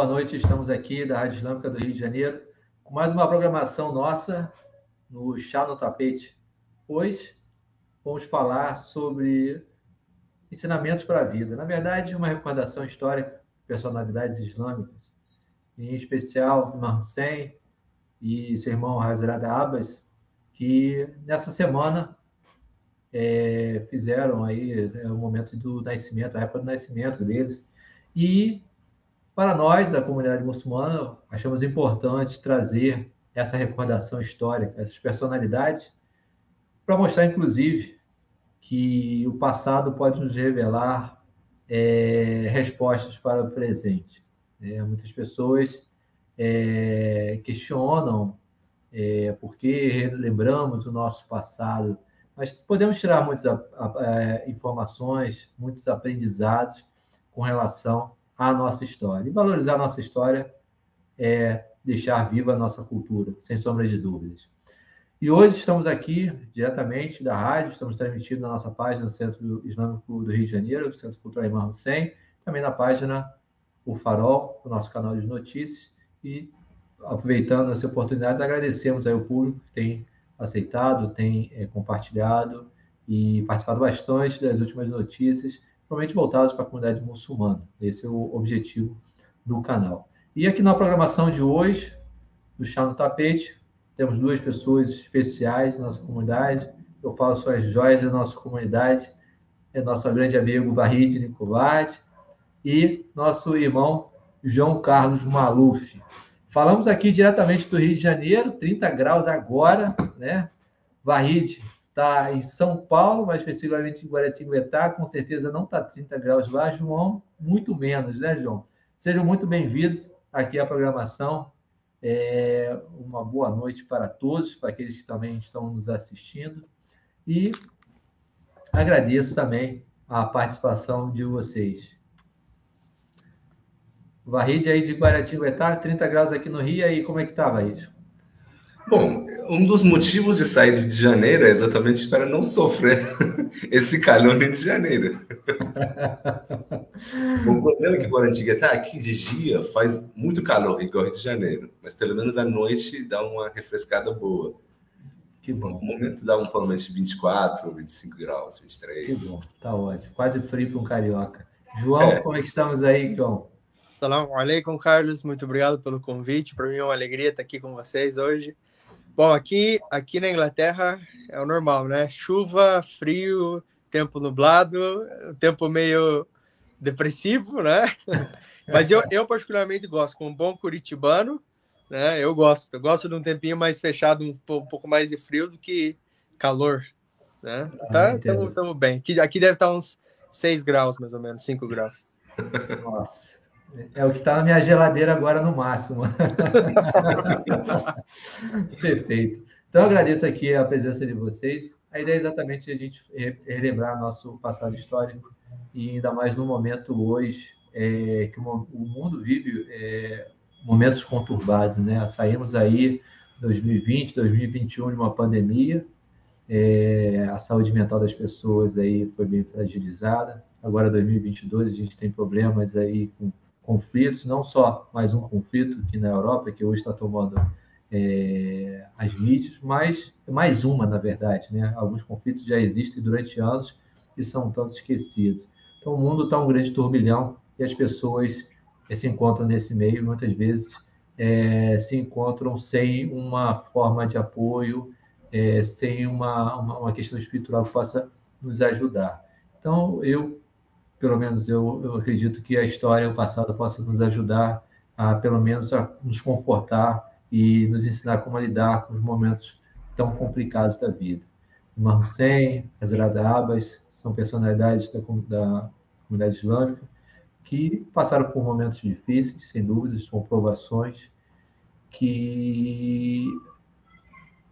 Boa noite. Estamos aqui da Rádio Islâmica do Rio de Janeiro com mais uma programação nossa no Chá no Tapete. Hoje vamos falar sobre ensinamentos para a vida. Na verdade, uma recordação histórica de personalidades islâmicas, em especial Imam Hussein e seu irmão Hazrat Abbas, que nessa semana é, fizeram aí é, o momento do nascimento, a época do nascimento deles. E para nós, da comunidade muçulmana, achamos importante trazer essa recordação histórica, essas personalidades, para mostrar, inclusive, que o passado pode nos revelar é, respostas para o presente. É, muitas pessoas é, questionam é, por que lembramos o nosso passado, mas podemos tirar muitas a, a, é, informações, muitos aprendizados com relação a nossa história. E valorizar a nossa história é deixar viva a nossa cultura, sem sombra de dúvidas. E hoje estamos aqui diretamente da rádio, estamos transmitindo na nossa página do Centro Islâmico do Rio de Janeiro, do Centro Cultural Imam Hussein, também na página O Farol, o nosso canal de notícias. E aproveitando essa oportunidade, agradecemos aí o público que tem aceitado, tem é, compartilhado e participado bastante das últimas notícias principalmente voltados para a comunidade muçulmana. Esse é o objetivo do canal. E aqui na programação de hoje, do Chá no Tapete, temos duas pessoas especiais na nossa comunidade. Eu falo sobre as joias da nossa comunidade. É nosso grande amigo Varrid Nicolade e nosso irmão João Carlos Maluf. Falamos aqui diretamente do Rio de Janeiro, 30 graus agora, né? Varrid, está em São Paulo, mais especificamente em Guaratinguetá, com certeza não está 30 graus lá, João, muito menos, né, João? Sejam muito bem-vindos aqui à programação. É, uma boa noite para todos, para aqueles que também estão nos assistindo. E agradeço também a participação de vocês. Varride aí de Guaratinguetá, 30 graus aqui no Rio, e aí como é que está, Varride? Bom, um dos motivos de sair de janeiro é exatamente para não sofrer esse calor no Rio de Janeiro. o problema é que Guarantiga está aqui de dia faz muito calor igual Rio de Janeiro, mas pelo menos à noite dá uma refrescada boa. Que bom. No momento dá um provavelmente 24, 25 graus, 23. Que bom, tá ótimo. Quase frio para um carioca. João, é. como é que estamos aí, João? Salam alaikum, Carlos. Muito obrigado pelo convite. Para mim é uma alegria estar aqui com vocês hoje. Bom, aqui, aqui na Inglaterra é o normal, né? Chuva, frio, tempo nublado, tempo meio depressivo, né? Mas eu, eu particularmente gosto, com um bom curitibano, né? Eu gosto. Eu gosto de um tempinho mais fechado, um, um pouco mais de frio do que calor, né? Tá, estamos bem. Aqui, aqui deve estar uns 6 graus, mais ou menos, 5 graus. Nossa. É o que está na minha geladeira agora no máximo. Perfeito. Então, agradeço aqui a presença de vocês. A ideia é exatamente a gente relembrar nosso passado histórico e ainda mais no momento hoje é, que o mundo vive é, momentos conturbados, né? Saímos aí 2020, 2021 de uma pandemia, é, a saúde mental das pessoas aí foi bem fragilizada. Agora 2022 a gente tem problemas aí com conflitos, não só mais um conflito aqui na Europa, que hoje está tomando é, as mídias, mas mais uma, na verdade. Né? Alguns conflitos já existem durante anos e são tanto esquecidos. Então, o mundo está um grande turbilhão e as pessoas é, se encontram nesse meio, muitas vezes é, se encontram sem uma forma de apoio, é, sem uma, uma, uma questão espiritual que possa nos ajudar. Então, eu pelo menos eu, eu acredito que a história, o passado, possa nos ajudar a, pelo menos, a nos confortar e nos ensinar como lidar com os momentos tão complicados da vida. Imam Hussein, Hazrat Abbas, são personalidades da, da comunidade islâmica que passaram por momentos difíceis, sem dúvidas, com provações, que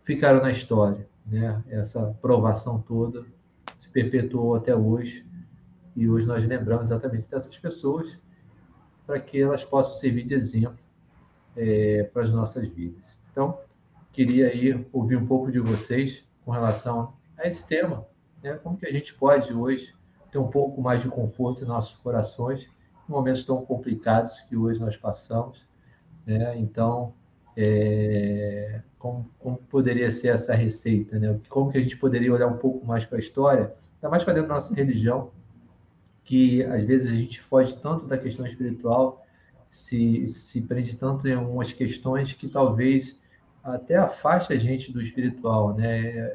ficaram na história. Né? Essa provação toda se perpetuou até hoje e hoje nós lembramos exatamente dessas pessoas para que elas possam servir de exemplo é, para as nossas vidas. Então, queria aí ouvir um pouco de vocês com relação a esse tema, né? como que a gente pode hoje ter um pouco mais de conforto em nossos corações momentos tão complicados que hoje nós passamos. Né? Então, é, como, como, poderia ser essa receita? Né? Como que a gente poderia olhar um pouco mais para a história, ainda mais para dentro da nossa religião, que às vezes a gente foge tanto da questão espiritual, se, se prende tanto em algumas questões que talvez até afaste a gente do espiritual, né?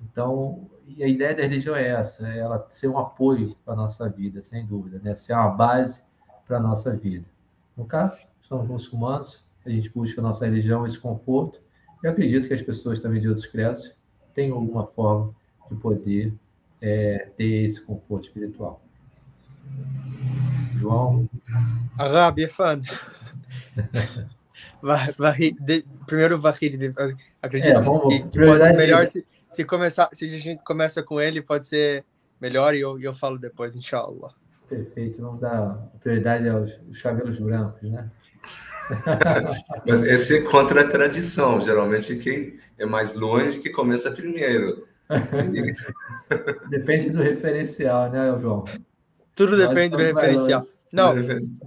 Então, a ideia da religião é essa, é ela ser um apoio para a nossa vida, sem dúvida, né? Ser uma base para a nossa vida. No caso, somos muçulmanos, a gente busca a nossa religião esse conforto, e acredito que as pessoas também de outros credos tenham alguma forma de poder é, ter esse conforto espiritual. João? Arabi, fã. primeiro Vahid, acredito é, vamos, que, que pode ser melhor se, se, começar, se a gente começa com ele, pode ser melhor e eu, eu falo depois, inshallah. Perfeito, vamos dar prioridade aos, aos cabelos brancos, né? Mas esse é contra a tradição. Geralmente quem é mais longe que começa primeiro. Depende do referencial, né, João? Tudo depende do referencial. Não,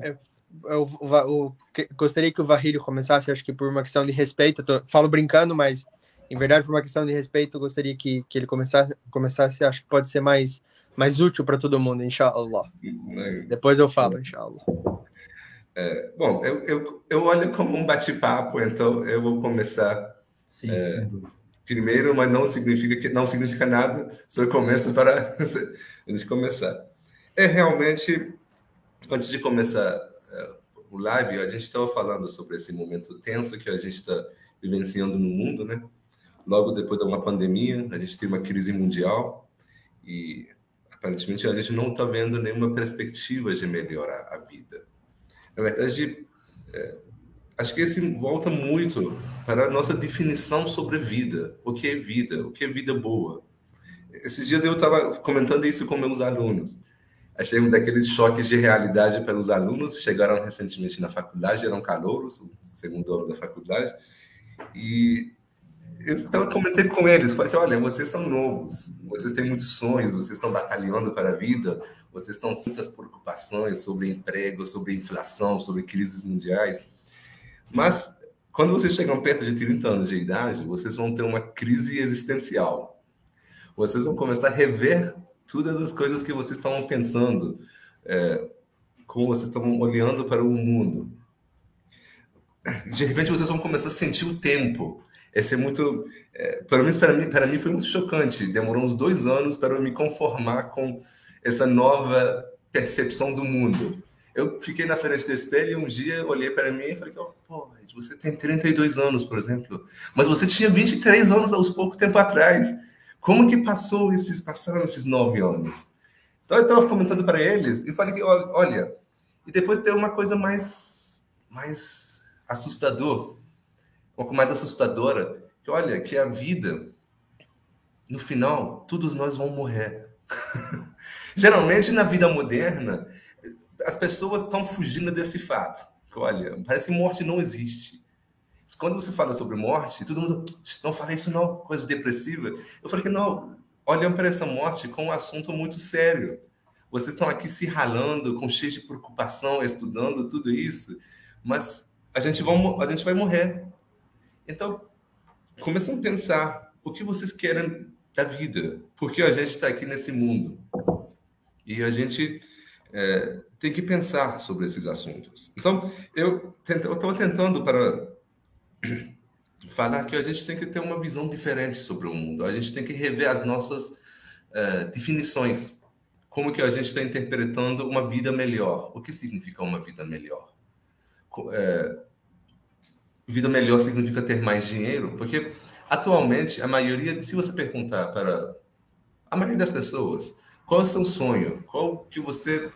é, eu, eu, eu, gostaria que o Varrilho começasse, acho que por uma questão de respeito. Tô, falo brincando, mas em verdade, por uma questão de respeito, eu gostaria que, que ele começasse, começasse. Acho que pode ser mais, mais útil para todo mundo, inshallah. Depois eu falo, inshallah. É, bom, eu, eu, eu olho como um bate-papo, então eu vou começar. Sim, é, primeiro, mas não significa que não significa nada, eu começo para a gente começar. É realmente, antes de começar uh, o live, a gente estava falando sobre esse momento tenso que a gente está vivenciando no mundo, né? Logo depois de uma pandemia, a gente tem uma crise mundial e aparentemente a gente não está vendo nenhuma perspectiva de melhorar a vida. Na verdade, é, acho que esse volta muito para a nossa definição sobre vida. O que é vida? O que é vida boa? Esses dias eu estava comentando isso com meus alunos. Achei um daqueles choques de realidade para os alunos. Chegaram recentemente na faculdade, eram calouros, o segundo ano da faculdade. E eu estava comentando com eles, falei que, olha, vocês são novos, vocês têm muitos sonhos, vocês estão batalhando para a vida, vocês estão com muitas preocupações sobre emprego, sobre inflação, sobre crises mundiais. Mas quando vocês chegam perto de 30 anos de idade, vocês vão ter uma crise existencial. Vocês vão começar a rever todas as coisas que vocês estavam pensando, é, como vocês estavam olhando para o mundo. De repente vocês vão começar a sentir o tempo. Esse é muito, é, para mim, para mim, para mim foi muito chocante. Demorou uns dois anos para eu me conformar com essa nova percepção do mundo eu fiquei na frente do espelho e um dia olhei para mim e falei, oh, pô, você tem 32 anos, por exemplo, mas você tinha 23 anos há pouco tempo atrás. Como que passou esses, passaram esses nove anos? Então eu estava comentando para eles e falei que, olha, e depois tem uma coisa mais, mais assustador, um pouco mais assustadora, que olha, que a vida, no final, todos nós vamos morrer. Geralmente na vida moderna, as pessoas estão fugindo desse fato. Olha, parece que morte não existe. Quando você fala sobre morte, todo mundo não fala isso não, coisa depressiva. Eu falei que não, olham para essa morte como um assunto muito sério. Vocês estão aqui se ralando, com cheio de preocupação, estudando tudo isso, mas a gente vai, a gente vai morrer. Então, comecem a pensar o que vocês querem da vida, porque a gente está aqui nesse mundo. E a gente é, tem que pensar sobre esses assuntos. Então, eu estou tentando para falar que a gente tem que ter uma visão diferente sobre o mundo. A gente tem que rever as nossas uh, definições. Como que a gente está interpretando uma vida melhor? O que significa uma vida melhor? É, vida melhor significa ter mais dinheiro? Porque atualmente a maioria, se você perguntar para a maioria das pessoas, qual é o seu sonho? Qual que você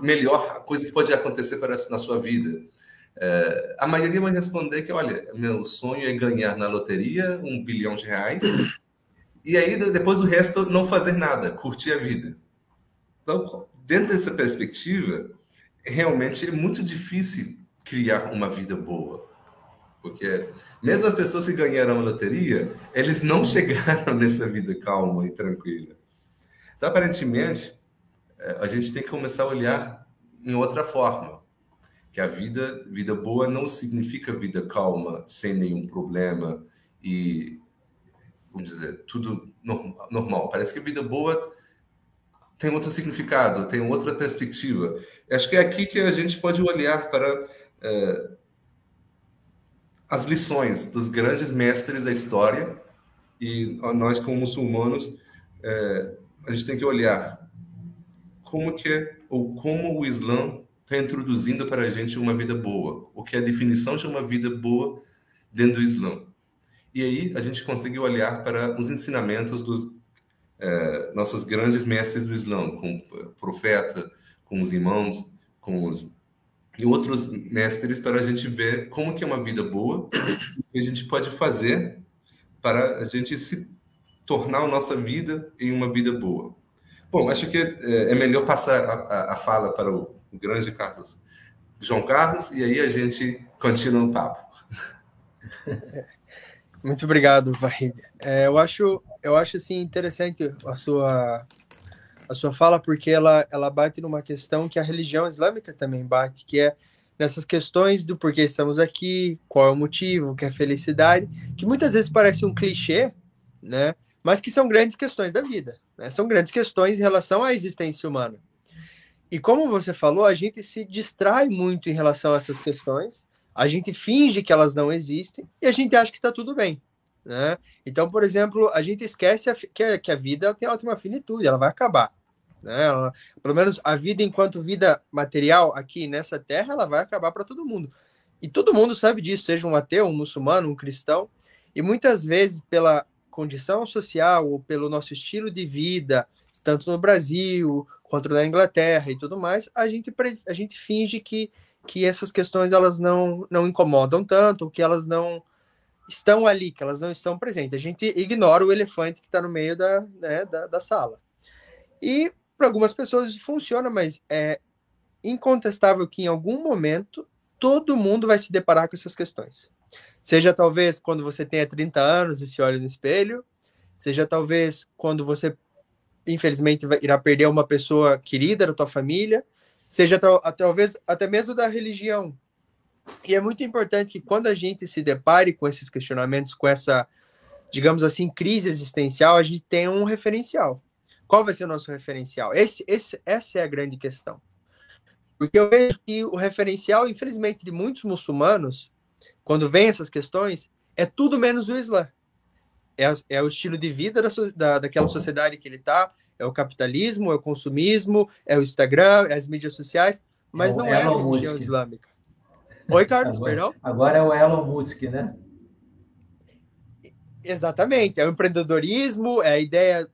melhor coisa que pode acontecer para na sua vida? É, a maioria vai responder que, olha, meu sonho é ganhar na loteria um bilhão de reais e aí depois o resto não fazer nada, curtir a vida. Então, dentro dessa perspectiva, realmente é muito difícil criar uma vida boa. Porque mesmo as pessoas que ganharam a loteria, eles não chegaram nessa vida calma e tranquila. Então, aparentemente, é, a gente tem que começar a olhar em outra forma. Que a vida, vida boa não significa vida calma, sem nenhum problema e, vamos dizer, tudo normal. Parece que a vida boa tem outro significado, tem outra perspectiva. Acho que é aqui que a gente pode olhar para é, as lições dos grandes mestres da história e nós como muçulmanos é, a gente tem que olhar como que é, ou como o Islã está introduzindo para a gente uma vida boa, o que é a definição de uma vida boa dentro do Islã. E aí a gente consegue olhar para os ensinamentos dos é, nossos grandes mestres do Islã, com o profeta, com os irmãos, com os e outros mestres para a gente ver como que é uma vida boa e a gente pode fazer para a gente se tornar a nossa vida em uma vida boa. Bom, acho que é, é melhor passar a, a, fala para o, grande Carlos, João Carlos, e aí a gente continua o papo. Muito obrigado, Vahid. É, eu acho, eu acho assim interessante a sua a sua fala porque ela ela bate numa questão que a religião islâmica também bate, que é nessas questões do porquê estamos aqui, qual é o motivo, que é felicidade, que muitas vezes parece um clichê, né? Mas que são grandes questões da vida, né? São grandes questões em relação à existência humana. E como você falou, a gente se distrai muito em relação a essas questões, a gente finge que elas não existem e a gente acha que está tudo bem. Né? Então, por exemplo, a gente esquece a, que, a, que a vida tem, tem uma finitude, ela vai acabar. Né? Ela, pelo menos a vida enquanto vida material aqui nessa terra, ela vai acabar para todo mundo. E todo mundo sabe disso, seja um ateu, um muçulmano, um cristão. E muitas vezes, pela condição social ou pelo nosso estilo de vida, tanto no Brasil quanto na Inglaterra e tudo mais, a gente, a gente finge que, que essas questões elas não, não incomodam tanto, que elas não estão ali, que elas não estão presentes. A gente ignora o elefante que está no meio da, né, da, da sala. E para algumas pessoas isso funciona, mas é incontestável que em algum momento todo mundo vai se deparar com essas questões. Seja talvez quando você tenha 30 anos e se olha no espelho, seja talvez quando você infelizmente irá perder uma pessoa querida da tua família, seja talvez até mesmo da religião. E é muito importante que quando a gente se depare com esses questionamentos, com essa, digamos assim, crise existencial, a gente tenha um referencial. Qual vai ser o nosso referencial? Esse, esse, essa é a grande questão. Porque eu vejo que o referencial, infelizmente, de muitos muçulmanos, quando vem essas questões, é tudo menos o Islã. É, é o estilo de vida da, da, daquela sociedade que ele está, é o capitalismo, é o consumismo, é o Instagram, é as mídias sociais, mas é não é a religião Musk. islâmica. Oi, Carlos, agora, perdão? Agora é o Elon Musk, né? Exatamente, é o empreendedorismo, é a ideia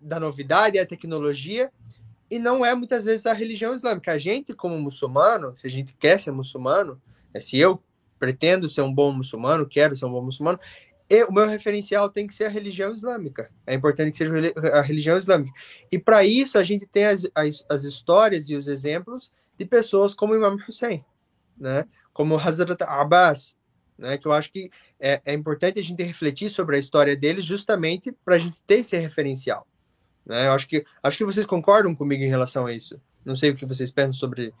da novidade, é a tecnologia, e não é muitas vezes a religião islâmica. A gente, como muçulmano, se a gente quer ser muçulmano, é, se eu pretendo ser um bom muçulmano, quero ser um bom muçulmano, e o meu referencial tem que ser a religião islâmica. É importante que seja a religião islâmica. E para isso a gente tem as, as, as, histórias e os exemplos de pessoas como Imam Hussein, né? como Hazrat Abbas, né, que eu acho que é, é, importante a gente refletir sobre a história deles justamente para a gente ter esse referencial. Né? Eu acho que, acho que vocês concordam comigo em relação a isso. Não sei o que vocês pensam sobre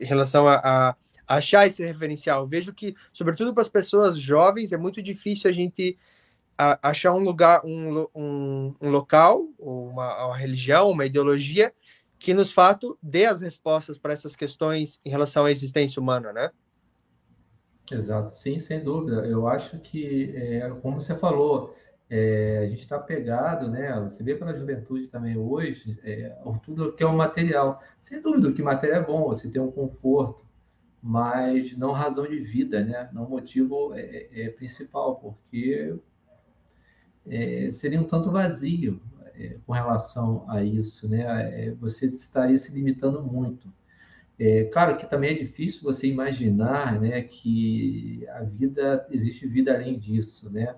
em relação a, a, achar esse referencial. Eu vejo que, sobretudo para as pessoas jovens, é muito difícil a gente achar um lugar, um, um, um local, uma, uma religião, uma ideologia que nos fato dê as respostas para essas questões em relação à existência humana, né? Exato, sim, sem dúvida. Eu acho que, é, como você falou, é, a gente está pegado, né? Você vê pela juventude também hoje, é, tudo que é o material. Sem dúvida que material é bom, você tem um conforto, mas não razão de vida, né? Não motivo é, é, é principal, porque é, seria um tanto vazio com relação a isso, né? você estaria se limitando muito. É, claro que também é difícil você imaginar né, que a vida, existe vida além disso, né?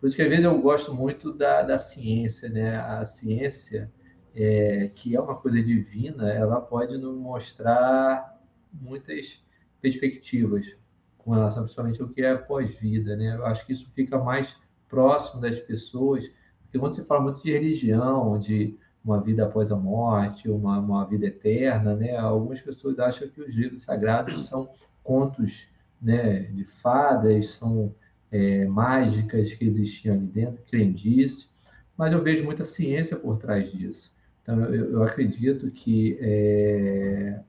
Por isso que às vezes eu gosto muito da, da ciência, né? A ciência, é, que é uma coisa divina, ela pode nos mostrar muitas perspectivas com relação principalmente ao que é pós-vida, né? Eu acho que isso fica mais próximo das pessoas, porque quando se fala muito de religião, de uma vida após a morte, uma, uma vida eterna, né? Algumas pessoas acham que os livros sagrados são contos, né, de fadas, são é, mágicas que existiam ali dentro, crendice, mas eu vejo muita ciência por trás disso. Então, eu, eu acredito que é,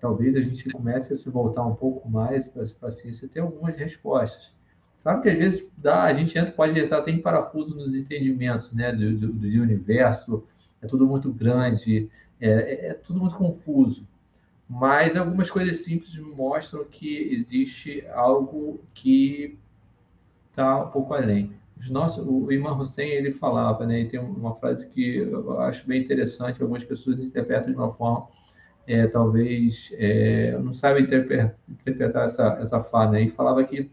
talvez a gente comece a se voltar um pouco mais para a ciência ter algumas respostas. Claro que às vezes dá, a gente entra, pode entrar até em parafuso nos entendimentos né, do, do, do universo, é tudo muito grande, é, é, é, tudo muito confuso. Mas algumas coisas simples mostram que existe algo que está um pouco além. Nosso, o Imam Hussein ele falava, né, e tem uma frase que eu acho bem interessante, algumas pessoas interpretam de uma forma, é, talvez, é, não sabem interpretar, interpretar essa, essa fala, né, e falava que,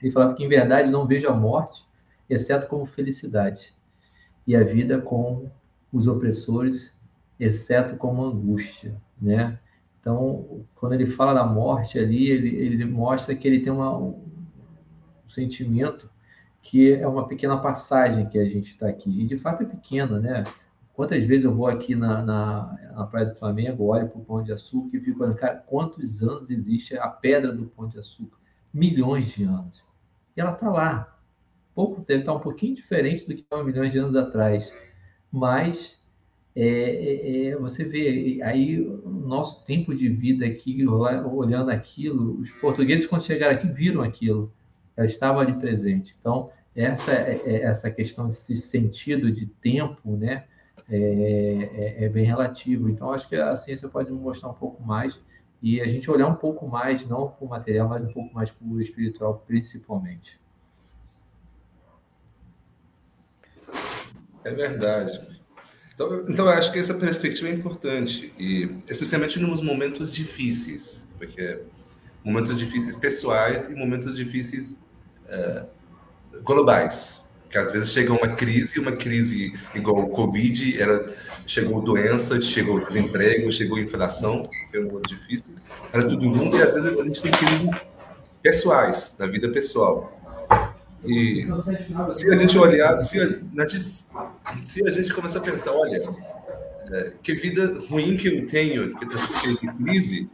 ele falava que, em verdade, não vejo a morte, exceto como felicidade, e a vida como os opressores, exceto como angústia, né? Então, quando ele fala da morte ali, ele, ele mostra que ele tem uma, um sentimento que é uma pequena passagem que a gente está aqui. E, de fato, é pequena, né? Quantas vezes eu vou aqui na, na, na Praia do Flamengo, olho para o Pão de Açúcar e fico olhando, cara, quantos anos existe a pedra do Pão de Açúcar? Milhões de anos. E ela está lá. Pouco, deve estar tá um pouquinho diferente do que estava milhões de anos atrás mas é, é, é, você vê aí o nosso tempo de vida aqui, olhando aquilo, os portugueses, quando chegaram aqui, viram aquilo, ela estava ali presente. Então, essa, é, é, essa questão desse sentido de tempo, né, é, é, bem relativo. Então, acho que a ciência pode mostrar um pouco mais e a gente olhar um pouco mais, não para o material, mas um pouco mais para o espiritual, principalmente. É verdade. Então, então, eu acho que essa perspectiva é importante, e especialmente nos momentos difíceis, porque momentos difíceis pessoais e momentos difíceis é, globais. Que às vezes chega uma crise, uma crise igual o Covid, era, chegou doença, chegou desemprego, chegou inflação, foi um momento difícil, para todo mundo, e às vezes a gente tem crises pessoais, na vida pessoal. E se a gente olhar, se a, se a gente começar a pensar, olha, é, que vida ruim que eu tenho, que está cheia de crise,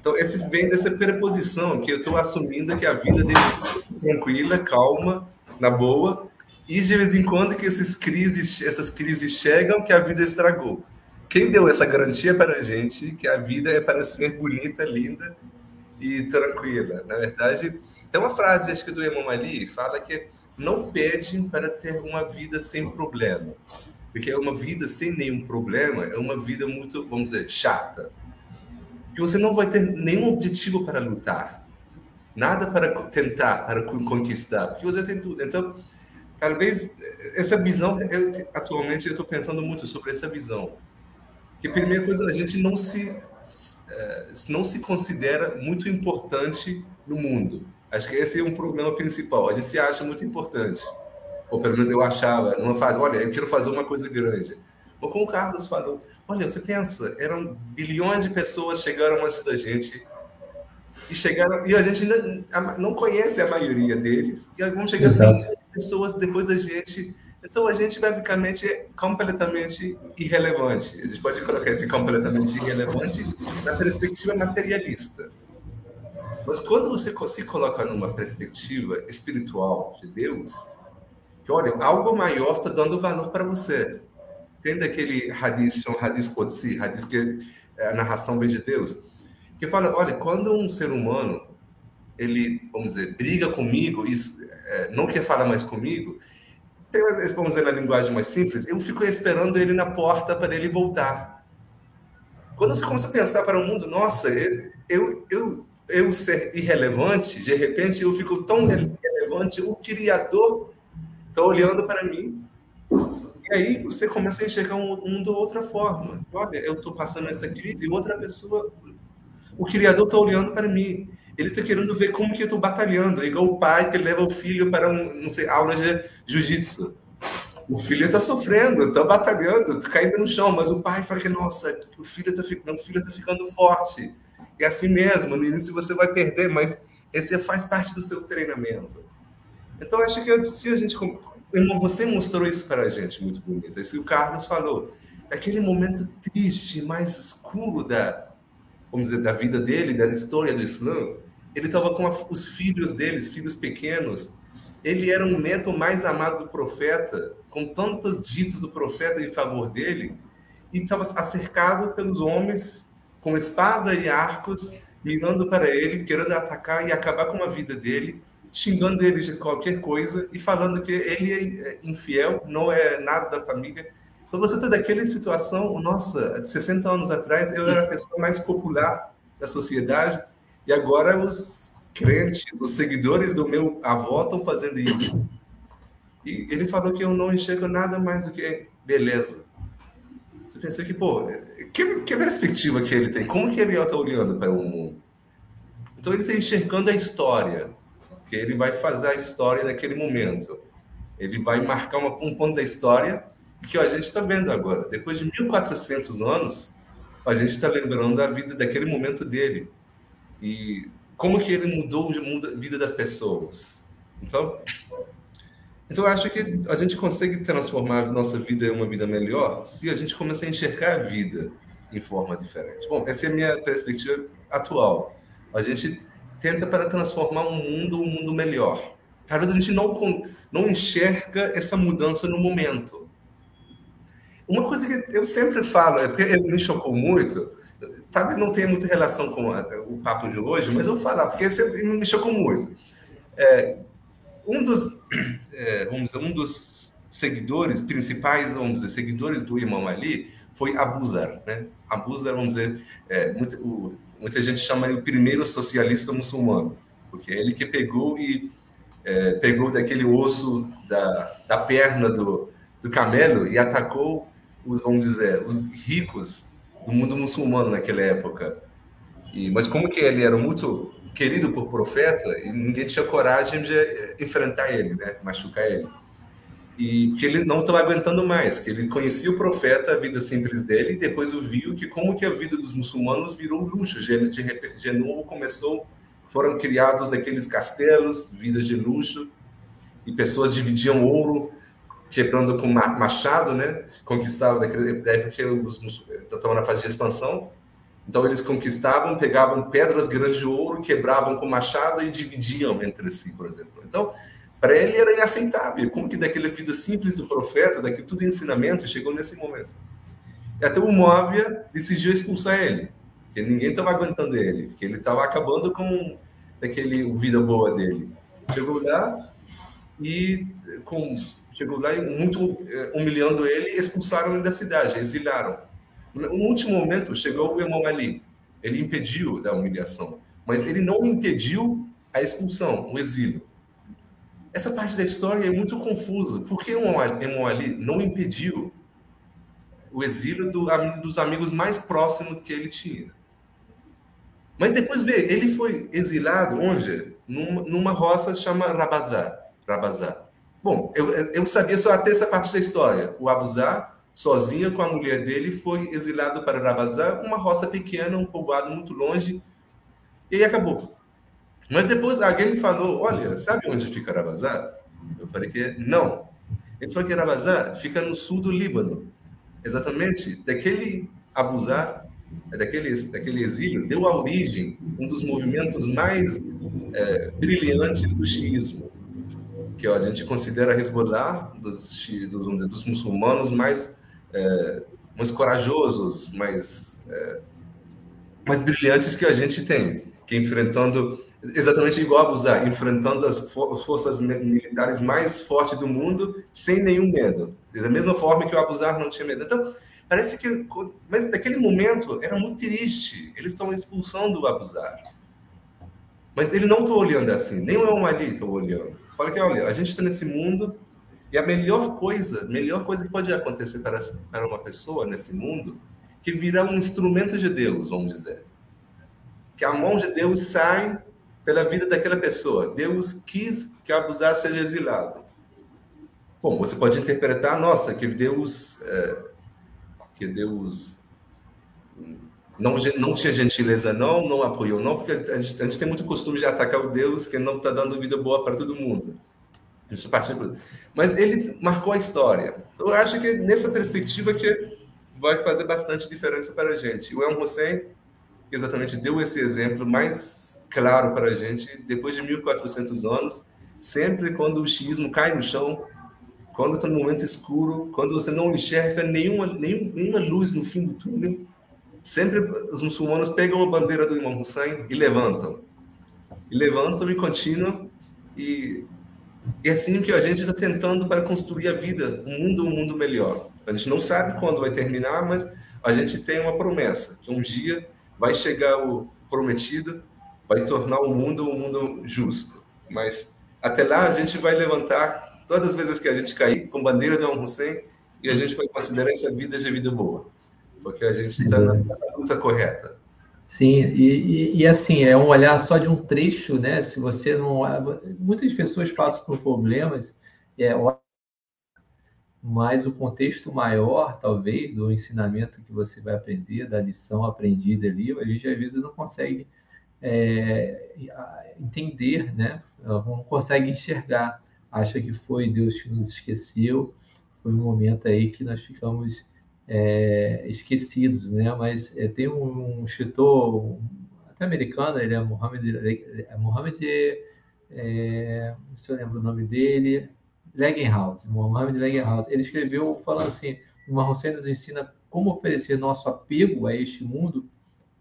então esse vem dessa preposição que eu estou assumindo que a vida dele é tranquila, calma, na boa, e de vez em quando que essas crises, essas crises chegam, que a vida estragou. Quem deu essa garantia para a gente que a vida é para ser bonita, linda e tranquila? Na verdade, tem uma frase, acho que do Imam Ali, fala que não pede para ter uma vida sem problema. Porque uma vida sem nenhum problema é uma vida muito, vamos dizer, chata. E você não vai ter nenhum objetivo para lutar. Nada para tentar, para conquistar. Porque você tem tudo. Então, talvez essa visão, eu, atualmente eu estou pensando muito sobre essa visão. Que primeira coisa, a gente não se, eh, não se considera muito importante no mundo Acho que esse é um problema principal. A gente se acha muito importante. Ou pelo menos eu achava, numa fase, olha, eu quero fazer uma coisa grande. Ou como o Carlos falou, olha, você pensa, eram bilhões de pessoas chegaram antes da gente e chegaram e a gente não, não conhece a maioria deles e vão chegar pessoas depois da gente. Então a gente basicamente é completamente irrelevante. A gente pode colocar esse completamente irrelevante na perspectiva materialista. Mas quando você se coloca numa perspectiva espiritual de Deus, que olha, algo maior está dando valor para você. Tem daquele hadith, um hadith Qudsi, hadith que é a narração vem de Deus, que fala, olha, quando um ser humano, ele, vamos dizer, briga comigo é, não quer falar mais comigo, tem, vamos dizer na linguagem mais simples, eu fico esperando ele na porta para ele voltar. Quando você começa a pensar para o mundo, nossa, eu, eu eu ser irrelevante, de repente eu fico tão relevante, o Criador está olhando para mim. E aí você começa a enxergar um mundo de outra forma. Olha, eu estou passando essa crise e outra pessoa, o Criador está olhando para mim. Ele está querendo ver como que eu estou batalhando, igual o pai que leva o filho para um, não sei, aula de jiu-jitsu. O filho está sofrendo, está batalhando, está caindo no chão, mas o pai fala que, nossa, o filho está tá ficando forte é assim mesmo, no início você vai perder, mas esse faz parte do seu treinamento. Então, acho que se a gente. Você mostrou isso para a gente muito bonito. Isso o Carlos falou. aquele momento triste, mais escuro da, vamos dizer, da vida dele, da história do Islã, ele estava com os filhos deles, filhos pequenos. Ele era o neto mais amado do profeta, com tantos ditos do profeta em favor dele, e estava cercado pelos homens com espada e arcos, mirando para ele, querendo atacar e acabar com a vida dele, xingando ele de qualquer coisa e falando que ele é infiel, não é nada da família. Então você está daquela situação, nossa, 60 anos atrás eu era a pessoa mais popular da sociedade e agora os crentes, os seguidores do meu avô estão fazendo isso. E ele falou que eu não enxergo nada mais do que beleza. Você pensa que, pô, que, que perspectiva que ele tem? Como que ele está olhando para o mundo? Então ele está enxergando a história, que ele vai fazer a história naquele momento. Ele vai marcar uma, um ponto da história que a gente está vendo agora. Depois de 1400 anos, a gente está lembrando a vida daquele momento dele. E como que ele mudou a vida das pessoas. Então, então eu acho que a gente consegue transformar a nossa vida em uma vida melhor se a gente começar a enxergar a vida em forma diferente. Bom, essa é a minha perspectiva atual. A gente tenta para transformar um mundo um mundo melhor. Talvez a gente não não enxerga essa mudança no momento. Uma coisa que eu sempre falo, é porque me chocou muito, talvez não tenha muita relação com o papo de hoje, mas eu vou falar, porque sempre me chocou muito. É, um dos, é, dizer, um dos seguidores principais, vamos dizer, seguidores do Imam Ali foi Abuzar, né? Abuzar, vamos dizer, é, muito, o, muita gente chama ele o primeiro socialista muçulmano, porque é ele que pegou e é, pegou daquele osso da, da perna do, do camelo e atacou os, vamos dizer, os ricos do mundo muçulmano naquela época. E, mas como que ele era muito querido por profeta, e ninguém tinha coragem de enfrentar ele, né, machucar ele. E porque ele não estava aguentando mais, que ele conhecia o profeta, a vida simples dele, e depois viu que como que a vida dos muçulmanos virou luxo. De, de, de novo começou, foram criados daqueles castelos, vidas de luxo, e pessoas dividiam ouro, quebrando com machado, né? Conquistavam daquela época que os estavam na fase de expansão. Então eles conquistavam, pegavam pedras grandes de ouro, quebravam com machado e dividiam entre si, por exemplo. Então para ele era inaceitável. Como que daquela vida simples do profeta, daquele tudo ensinamento, chegou nesse momento. E até o Moabia decidiu expulsar ele, porque ninguém estava aguentando ele, porque ele estava acabando com aquele vida boa dele. Chegou lá e com chegou lá e muito eh, humilhando ele, expulsaram ele da cidade, exilaram. No último momento chegou o irmão Ali. Ele impediu da humilhação, mas ele não impediu a expulsão, o exílio. Essa parte da história é muito confusa. Por que o irmão Ali não impediu o exílio do, dos amigos mais próximos que ele tinha? Mas depois vê, ele foi exilado onde? Numa, numa roça chamada Rabazá. Rabazá. Bom, eu, eu sabia só até essa parte da história. O Abuzá, sozinho com a mulher dele, foi exilado para Rabazá, uma roça pequena, um povoado muito longe, e aí acabou. Mas depois alguém me falou: Olha, sabe onde fica Rabazá? Eu falei que não. Ele falou que Rabazá fica no sul do Líbano. Exatamente daquele abusar, daquele, daquele exílio, deu a origem um dos movimentos mais é, brilhantes do xiismo, que ó, a gente considera Hezbollah dos, dos, dos muçulmanos mais, é, mais corajosos, mais, é, mais brilhantes que a gente tem, que enfrentando exatamente igual a Abusar, enfrentando as forças militares mais fortes do mundo sem nenhum medo. Da mesma forma que o Abusar não tinha medo. Então, parece que. Mas naquele momento era muito triste. Eles estão expulsando o Abusar. Mas ele não está olhando assim, nem o Ali está olhando. Fala que, olha, a gente está nesse mundo e a melhor coisa, melhor coisa que pode acontecer para, para uma pessoa nesse mundo, que virar um instrumento de Deus, vamos dizer. Que a mão de Deus sai pela vida daquela pessoa. Deus quis que Abusar seja exilado. Bom, você pode interpretar, nossa, que Deus, é, que Deus não, não tinha gentileza, não, não apoiou, não, porque a gente, a gente tem muito costume de atacar o Deus que não está dando vida boa para todo mundo. Mas ele marcou a história. Eu acho que nessa perspectiva que vai fazer bastante diferença para a gente. O El Hussein exatamente deu esse exemplo mais claro para a gente depois de 1400 anos, sempre quando o xiismo cai no chão, quando está no momento escuro, quando você não enxerga nenhuma, nenhuma luz no fim do túnel, sempre os muçulmanos pegam a bandeira do Imam Hussein e levantam. E levantam e continuam. E, e é assim que a gente está tentando para construir a vida, um mundo, um mundo melhor. A gente não sabe quando vai terminar, mas a gente tem uma promessa, que um dia vai chegar o prometido, vai tornar o mundo um mundo justo. Mas até lá a gente vai levantar todas as vezes que a gente cair com bandeira de Imam Hussein e a gente vai considerar essa vida de vida boa porque a gente está na, luta correta. Sim, e, e, e, assim, é um olhar só de um trecho, né? Se você não. Muitas pessoas passam por problemas, é, mas o contexto maior, talvez, do ensinamento que você vai aprender, da lição aprendida ali, a gente às vezes não consegue é, entender, né? Não consegue enxergar. Acha que foi Deus que nos esqueceu, foi um momento aí que nós ficamos é, esquecidos, né? Mas é, tem um, um escritor até americano, ele é Mohamed, é Mohamed é, não sei se eu lembro o nome dele, Leggenhaus, Mohamed Leggenhaus. Ele escreveu falando assim, uma Hussein nos ensina como oferecer nosso apego a este mundo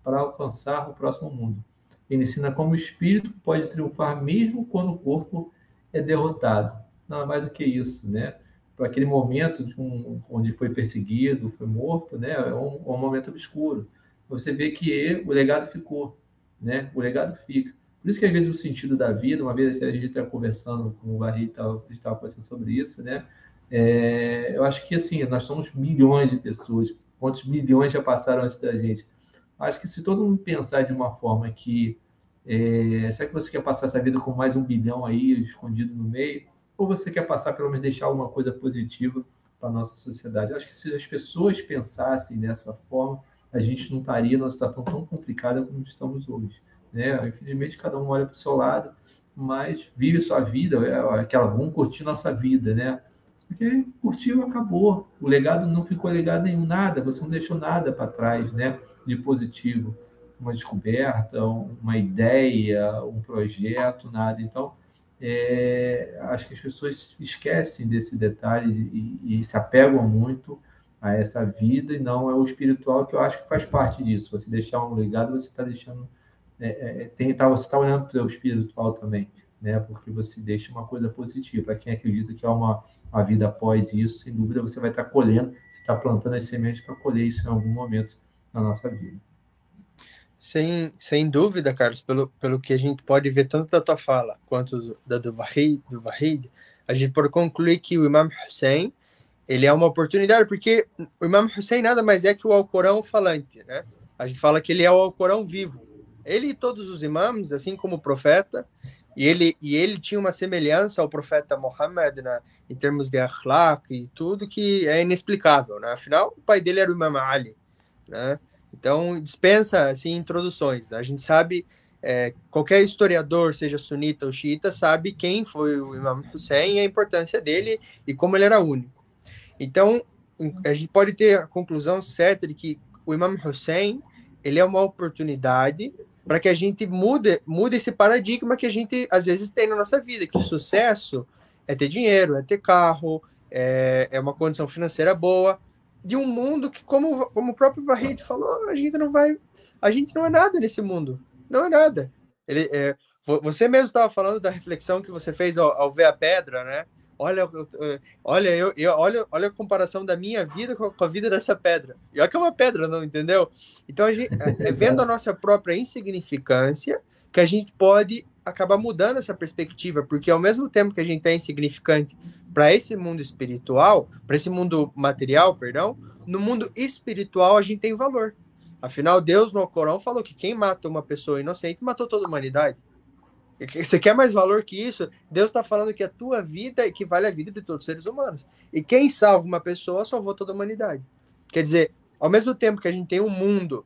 para alcançar o próximo mundo. Ele ensina como o espírito pode triunfar mesmo quando o corpo é derrotado. Nada mais do que isso, né? Para aquele momento um, onde foi perseguido, foi morto, né? É um, é um, momento obscuro. Você vê que o legado ficou, né? O legado fica. Por isso que às vezes o sentido da vida, uma vez a gente está conversando com o Barry, a gente estava conversando sobre isso, né? É, eu acho que assim nós somos milhões de pessoas. Quantos milhões já passaram antes da gente? Acho que se todo mundo pensar de uma forma que é, será que você quer passar essa vida com mais um bilhão aí escondido no meio? Ou você quer passar, pelo menos, deixar alguma coisa positiva para a nossa sociedade? Eu acho que se as pessoas pensassem dessa forma, a gente não estaria numa situação tão complicada como estamos hoje. Né? Infelizmente, cada um olha para o seu lado, mas vive sua vida, é aquela, vamos curtir nossa vida, né? Porque curtiu, acabou. O legado não ficou legado nenhum, nada, você não deixou nada para trás, né? De positivo. Uma descoberta, uma ideia, um projeto, nada. Então, é, acho que as pessoas esquecem desse detalhe e, e, se apegam muito a essa vida e não é o espiritual que eu acho que faz parte disso. Você deixar um legado, você está deixando, é, é, é tem, tá, você está olhando para o espiritual também, né? Porque você deixa uma coisa positiva. Para quem acredita que há uma, uma vida após isso, sem dúvida você vai estar tá colhendo, você está plantando as sementes para colher isso em algum momento na nossa vida. Sem, sem dúvida, Carlos, pelo, pelo que a gente pode ver tanto da tua fala quanto da do Wahid, do Wahid, a gente pode concluir que o Imam Hussein ele é uma oportunidade, porque o Imam Hussein nada mais é que o Alcorão falante, né? A gente fala que ele é o Alcorão vivo. Ele e todos os imãs, assim como o profeta, e ele, e ele tinha uma semelhança ao profeta Muhammad né, em termos de akhlaq e tudo que é inexplicável, né? Afinal, o pai dele era o Imam Ali, né? Então, dispensa assim, introduções. Né? A gente sabe, é, qualquer historiador, seja sunita ou xiita, sabe quem foi o Imam Hussein e a importância dele e como ele era único. Então, a gente pode ter a conclusão certa de que o Imam Hussein ele é uma oportunidade para que a gente mude, mude esse paradigma que a gente às vezes tem na nossa vida, que sucesso é ter dinheiro, é ter carro, é, é uma condição financeira boa de um mundo que, como, como o próprio Barreto falou, a gente não vai. A gente não é nada nesse mundo. Não é nada. Ele, é, você mesmo estava falando da reflexão que você fez ao, ao ver a pedra, né? Olha, olha, eu, eu, olha, olha a comparação da minha vida com a, com a vida dessa pedra. E olha que é uma pedra, não entendeu? Então, a gente, é, é vendo a nossa própria insignificância que a gente pode acabar mudando essa perspectiva, porque ao mesmo tempo que a gente é insignificante para esse mundo espiritual, para esse mundo material, perdão, no mundo espiritual a gente tem valor. Afinal, Deus no Corão falou que quem mata uma pessoa inocente matou toda a humanidade. Você quer mais valor que isso? Deus está falando que a tua vida equivale à vida de todos os seres humanos. E quem salva uma pessoa salvou toda a humanidade. Quer dizer, ao mesmo tempo que a gente tem um mundo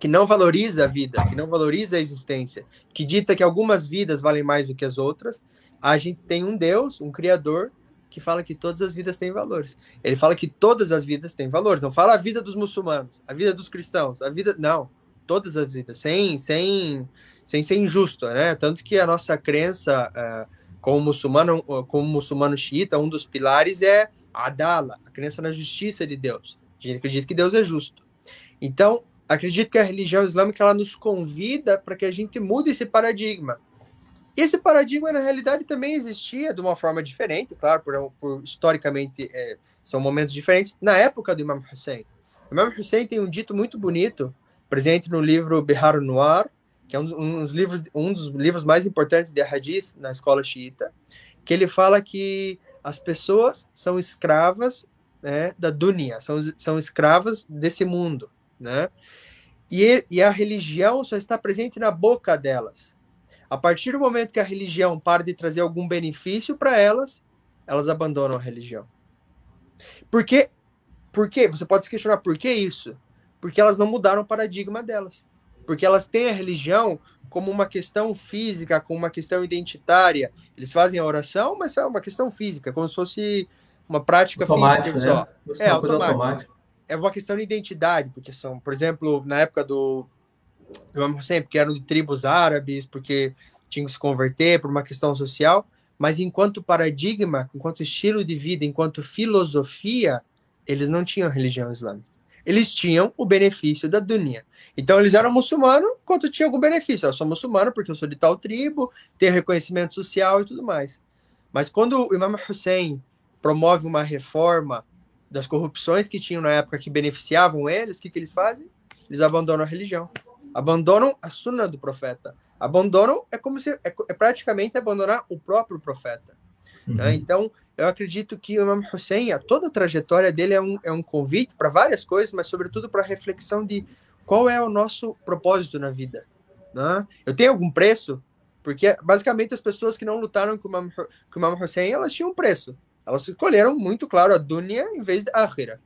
que não valoriza a vida, que não valoriza a existência, que dita que algumas vidas valem mais do que as outras, a gente tem um Deus, um Criador, que fala que todas as vidas têm valores. Ele fala que todas as vidas têm valores. Não fala a vida dos muçulmanos, a vida dos cristãos, a vida. Não. Todas as vidas, sem, sem, sem ser injusto, né? Tanto que a nossa crença uh, como muçulmano, como muçulmano xiita, um dos pilares é a adala, a crença na justiça de Deus. A gente acredita que Deus é justo. Então, acredito que a religião islâmica ela nos convida para que a gente mude esse paradigma. Esse paradigma, na realidade, também existia de uma forma diferente, claro, por, por historicamente é, são momentos diferentes, na época do Imam Hussein. O Imam Hussein tem um dito muito bonito, presente no livro Bihar Noir, que é um, um, dos livros, um dos livros mais importantes de Hadith na escola xiita, que ele fala que as pessoas são escravas né, da dunya, são, são escravas desse mundo, né? E, e a religião só está presente na boca delas. A partir do momento que a religião para de trazer algum benefício para elas, elas abandonam a religião. Por quê? Por quê? Você pode se questionar por que isso? Porque elas não mudaram o paradigma delas. Porque elas têm a religião como uma questão física, como uma questão identitária. Eles fazem a oração, mas é uma questão física, como se fosse uma prática física né? só. É, automático. É uma questão de identidade, porque são, por exemplo, na época do vamos sempre que eram de tribos árabes, porque tinham que se converter por uma questão social, mas enquanto paradigma, enquanto estilo de vida, enquanto filosofia, eles não tinham religião islâmica. Eles tinham o benefício da dunya. Então eles eram muçulmanos enquanto tinham algum benefício. Eu sou muçulmano porque eu sou de tal tribo, tenho reconhecimento social e tudo mais. Mas quando o Imam Hussein promove uma reforma das corrupções que tinham na época que beneficiavam eles, o que, que eles fazem? Eles abandonam a religião. Abandonam a sunna do profeta. Abandonam é como se é, é praticamente abandonar o próprio profeta. Uhum. Né? Então, eu acredito que o Imam Hussein, toda a trajetória dele é um, é um convite para várias coisas, mas sobretudo para a reflexão de qual é o nosso propósito na vida. Né? Eu tenho algum preço? Porque basicamente as pessoas que não lutaram com o Imam, com o Imam Hussein, elas tinham um preço. Elas escolheram muito claro a dunya em vez da akhira.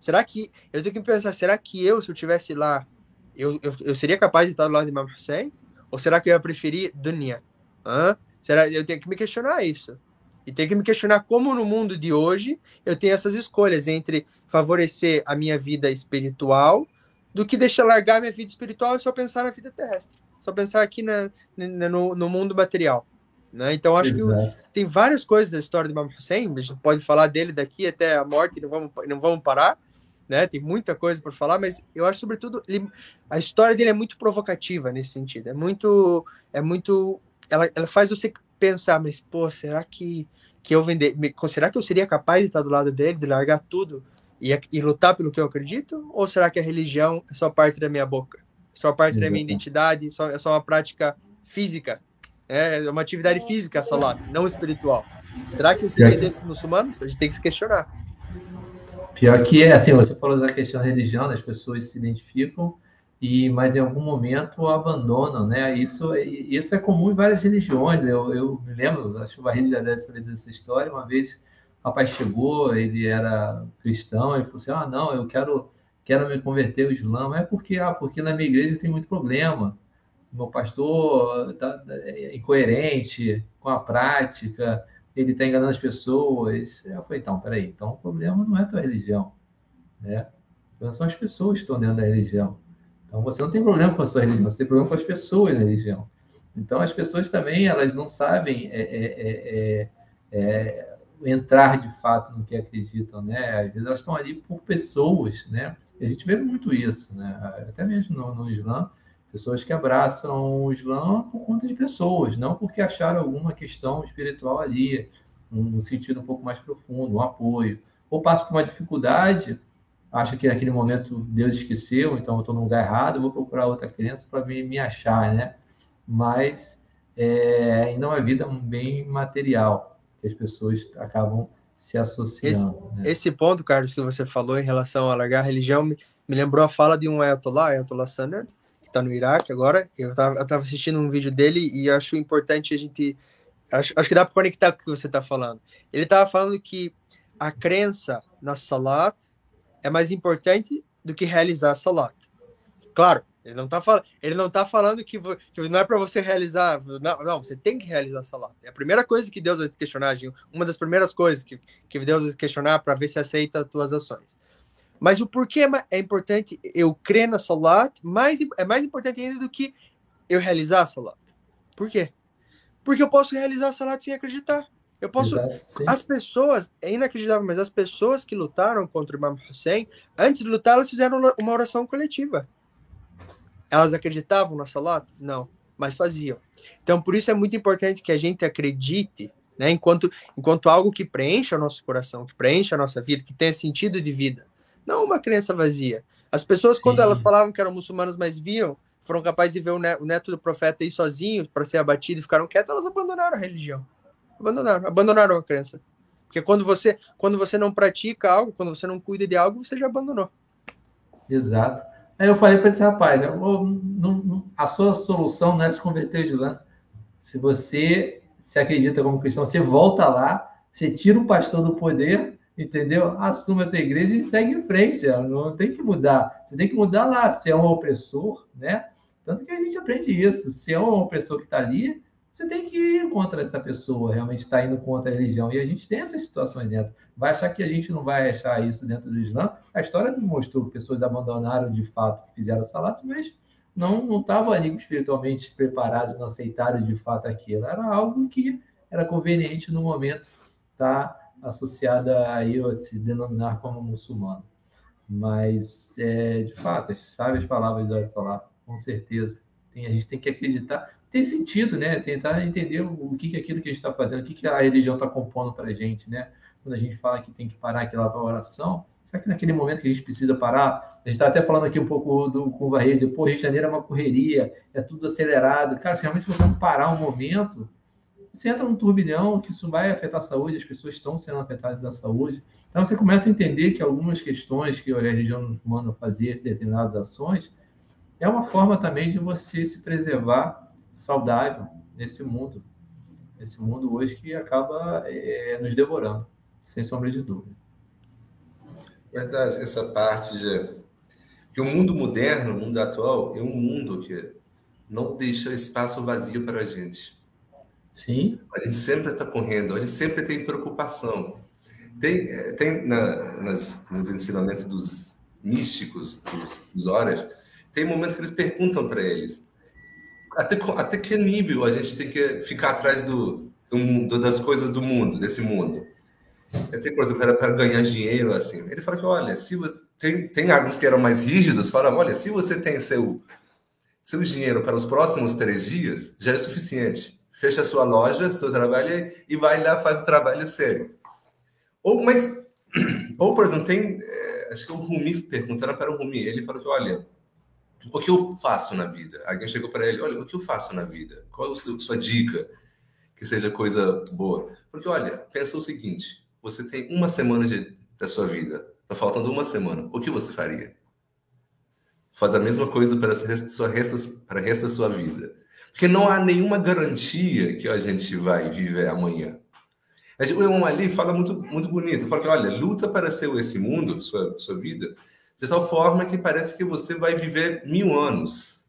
Será que eu tenho que pensar, será que eu se eu tivesse lá eu, eu, eu, seria capaz de estar do lado de Imam Hussein? Ou será que eu ia preferir dunya? Hã? Será eu tenho que me questionar isso. E tenho que me questionar como no mundo de hoje eu tenho essas escolhas entre favorecer a minha vida espiritual do que deixar largar minha vida espiritual e só pensar na vida terrestre. Só pensar aqui na, na no, no, mundo material. Né? Então, acho Exato. que tem várias coisas da história do Imam Hussein, a gente pode falar dele daqui até a morte, não vamos, não vamos parar, né? Tem muita coisa para falar, mas eu acho sobretudo ele, a história dele é muito provocativa nesse sentido. É muito, é muito, ela, ela faz você pensar, mas pô, será que que eu vender, será que eu seria capaz de estar do lado dele, de largar tudo e, e lutar pelo que eu acredito? Ou será que a religião é só parte da minha boca, é só parte Exato. da minha identidade, só, é só uma prática física? É, é uma atividade física, a salat, não espiritual. Será que eu seria desses muçulmanos? A gente tem que se questionar. Pior que, é assim, você falou da questão da religião, as pessoas se identificam, e mas em algum momento abandonam, né? Isso, isso é comum em várias religiões. Eu, eu me lembro, acho que o Barreto já deve saber dessa história. Uma vez o rapaz chegou, ele era cristão, e falou assim: Ah, não, eu quero, quero me converter ao Islã. É porque, ah, porque na minha igreja tem muito problema. Meu pastor tá, é incoerente com a prática ele está enganando as pessoas. Eu falei, então, peraí, então o problema não é a tua religião, né? Então, são as pessoas que estão dentro da religião. Então, você não tem problema com a sua religião, você tem problema com as pessoas da religião. Então, as pessoas também, elas não sabem é, é, é, é, entrar de fato no que acreditam, né? Às vezes elas estão ali por pessoas, né? E a gente vê muito isso, né? Até mesmo no, no Islã, Pessoas que abraçam o Islã por conta de pessoas, não porque acharam alguma questão espiritual ali, um sentido um pouco mais profundo, um apoio. Ou passam por uma dificuldade, acha que naquele momento Deus esqueceu, então eu estou no lugar errado, vou procurar outra crença para me, me achar, né? Mas é, ainda é uma vida bem material, que as pessoas acabam se associando. Esse, né? esse ponto, Carlos, que você falou em relação a largar a religião, me, me lembrou a fala de um Ayatollah, Ayatollah Sanad, está no Iraque agora. Eu estava assistindo um vídeo dele e acho importante a gente. Acho, acho que dá para conectar com o que você está falando. Ele estava falando que a crença na salat é mais importante do que realizar a salat. Claro, Ele não está falando, ele não tá falando que, que não é para você realizar, não, não, você tem que realizar salat. É a primeira coisa que Deus vai te questionar, uma das primeiras coisas que, que Deus vai te questionar para ver se aceita as tuas ações. Mas o porquê é importante eu crer na salat, mais, é mais importante ainda do que eu realizar a salat. Por quê? Porque eu posso realizar a salat sem acreditar. Eu posso. Exato, as pessoas, é inacreditável, mas as pessoas que lutaram contra o Imam Hussein, antes de lutar, elas fizeram uma oração coletiva. Elas acreditavam na salat? Não, mas faziam. Então, por isso é muito importante que a gente acredite, né, enquanto, enquanto algo que preencha o nosso coração, que preencha a nossa vida, que tenha sentido de vida. Não uma crença vazia. As pessoas, quando Sim. elas falavam que eram muçulmanas, mas viam, foram capazes de ver o neto do profeta ir sozinho para ser abatido e ficaram quietos, elas abandonaram a religião. Abandonaram, abandonaram a crença. Porque quando você, quando você não pratica algo, quando você não cuida de algo, você já abandonou. Exato. Aí eu falei para esse rapaz, né, não, não, a sua solução não é se converter de lã. Se você se acredita como cristão, você volta lá, você tira o pastor do poder, entendeu? Assume a tua igreja e segue em frente. Não tem que mudar. Você tem que mudar lá. Se é um opressor, né? Tanto que a gente aprende isso. Se é um opressor que está ali, você tem que ir contra essa pessoa, realmente está indo contra a religião. E a gente tem essas situações dentro. Vai achar que a gente não vai achar isso dentro do Islã? A história mostrou que pessoas abandonaram de fato, fizeram salat, mas não estavam ali espiritualmente preparados, não aceitaram de fato aquilo. Era algo que era conveniente no momento tá associada a eu se denominar como muçulmano. Mas, é, de fato, sabe as palavras do falar, com certeza. Tem, a gente tem que acreditar tem sentido, né? Tentar entender o que é aquilo que a gente está fazendo, o que, que a religião está compondo para a gente, né? Quando a gente fala que tem que parar aquela oração, será que naquele momento que a gente precisa parar? A gente está até falando aqui um pouco do, com o Varese, pô, Rio de Janeiro é uma correria, é tudo acelerado. Cara, se realmente você não parar um momento, você entra num turbilhão que isso vai afetar a saúde, as pessoas estão sendo afetadas da saúde. Então você começa a entender que algumas questões que a religião nos manda fazer, determinadas ações, é uma forma também de você se preservar saudável nesse mundo, nesse mundo hoje que acaba é, nos devorando, sem sombra de dúvida. Verdade, essa parte de que o mundo moderno, o mundo atual, é um mundo que não deixa espaço vazio para a gente. Sim. A gente sempre está correndo, a gente sempre tem preocupação. Tem, tem na, nas, nos ensinamentos dos místicos, dos, dos horas, tem momentos que eles perguntam para eles: até, até que nível a gente tem que ficar atrás do, do, das coisas do mundo, desse mundo? Até, por exemplo, para ganhar dinheiro, assim. Ele fala que, olha, se tem, tem alguns que eram mais rígidos, falam, olha, se você tem seu, seu dinheiro para os próximos três dias, já é suficiente. Fecha a sua loja, seu trabalho, e vai lá, faz o trabalho sério. Ou, mas, ou, por exemplo, tem, é, acho que o Rumi perguntando para o Rumi, ele falou que, olha, o que eu faço na vida? Alguém chegou para ele, olha, o que eu faço na vida? Qual é a sua dica que seja coisa boa? Porque, olha, pensa o seguinte, você tem uma semana de, da sua vida, está faltando uma semana, o que você faria? Faz a mesma coisa para, sua resto, para o resto da sua vida. Porque não há nenhuma garantia que a gente vai viver amanhã. O irmão ali fala muito, muito bonito. Fala que, olha, luta para ser esse mundo, sua, sua vida, de tal forma que parece que você vai viver mil anos,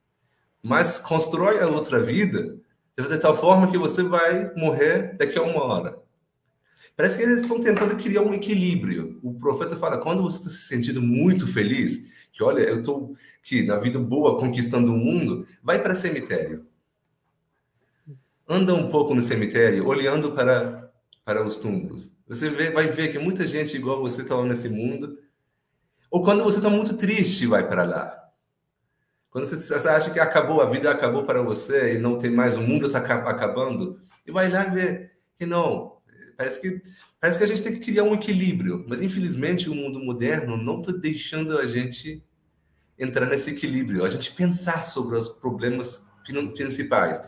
mas constrói a outra vida de tal forma que você vai morrer daqui a uma hora. Parece que eles estão tentando criar um equilíbrio. O profeta fala: quando você está se sentindo muito feliz, que olha, eu estou aqui na vida boa, conquistando o mundo, vai para cemitério. Anda um pouco no cemitério, olhando para, para os túmulos. Você vê, vai ver que muita gente igual você está lá nesse mundo ou quando você está muito triste, vai para lá. Quando você acha que acabou, a vida acabou para você e não tem mais, o mundo está acabando, e vai lá ver que não. Parece que, parece que a gente tem que criar um equilíbrio, mas infelizmente o mundo moderno não está deixando a gente entrar nesse equilíbrio, a gente pensar sobre os problemas principais.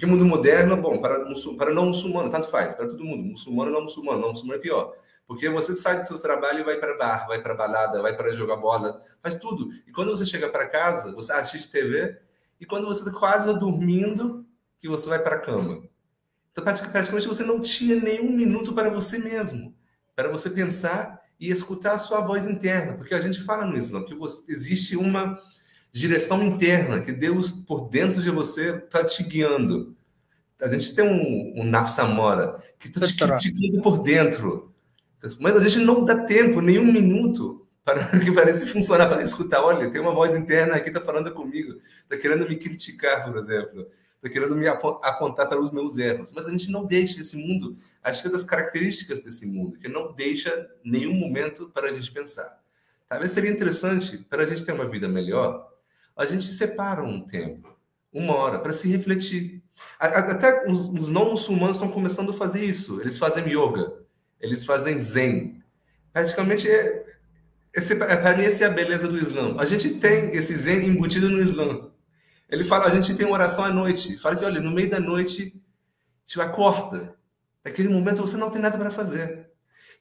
Porque mundo moderno, bom, para, para não muçulmano, tanto faz, para todo mundo, muçulmano não muçulmano, não muçulmano é pior. Porque você sai do seu trabalho e vai para bar, vai para balada, vai para jogar bola, faz tudo. E quando você chega para casa, você assiste TV, e quando você está quase dormindo, que você vai para a cama. Então, praticamente, você não tinha nenhum minuto para você mesmo, para você pensar e escutar a sua voz interna, porque a gente fala no Islã que existe uma direção interna, que Deus por dentro de você está te guiando. A gente tem um, um Nafsamora que está te criticando por dentro. Mas a gente não dá tempo, nenhum minuto, para que parece funcionar, para escutar. Olha, tem uma voz interna aqui, está falando comigo, está querendo me criticar, por exemplo. Está querendo me apontar para os meus erros. Mas a gente não deixa esse mundo. Acho que é das características desse mundo, que não deixa nenhum momento para a gente pensar. Talvez seria interessante, para a gente ter uma vida melhor, a gente separa um tempo, uma hora, para se refletir. Até os, não muçulmanos estão começando a fazer isso. Eles fazem yoga, eles fazem zen. Praticamente, é, é, para mim, essa é a beleza do Islã. A gente tem esse zen embutido no Islã. Ele fala, a gente tem oração à noite. Fala que, olha, no meio da noite, te acorda. Naquele momento você não tem nada para fazer.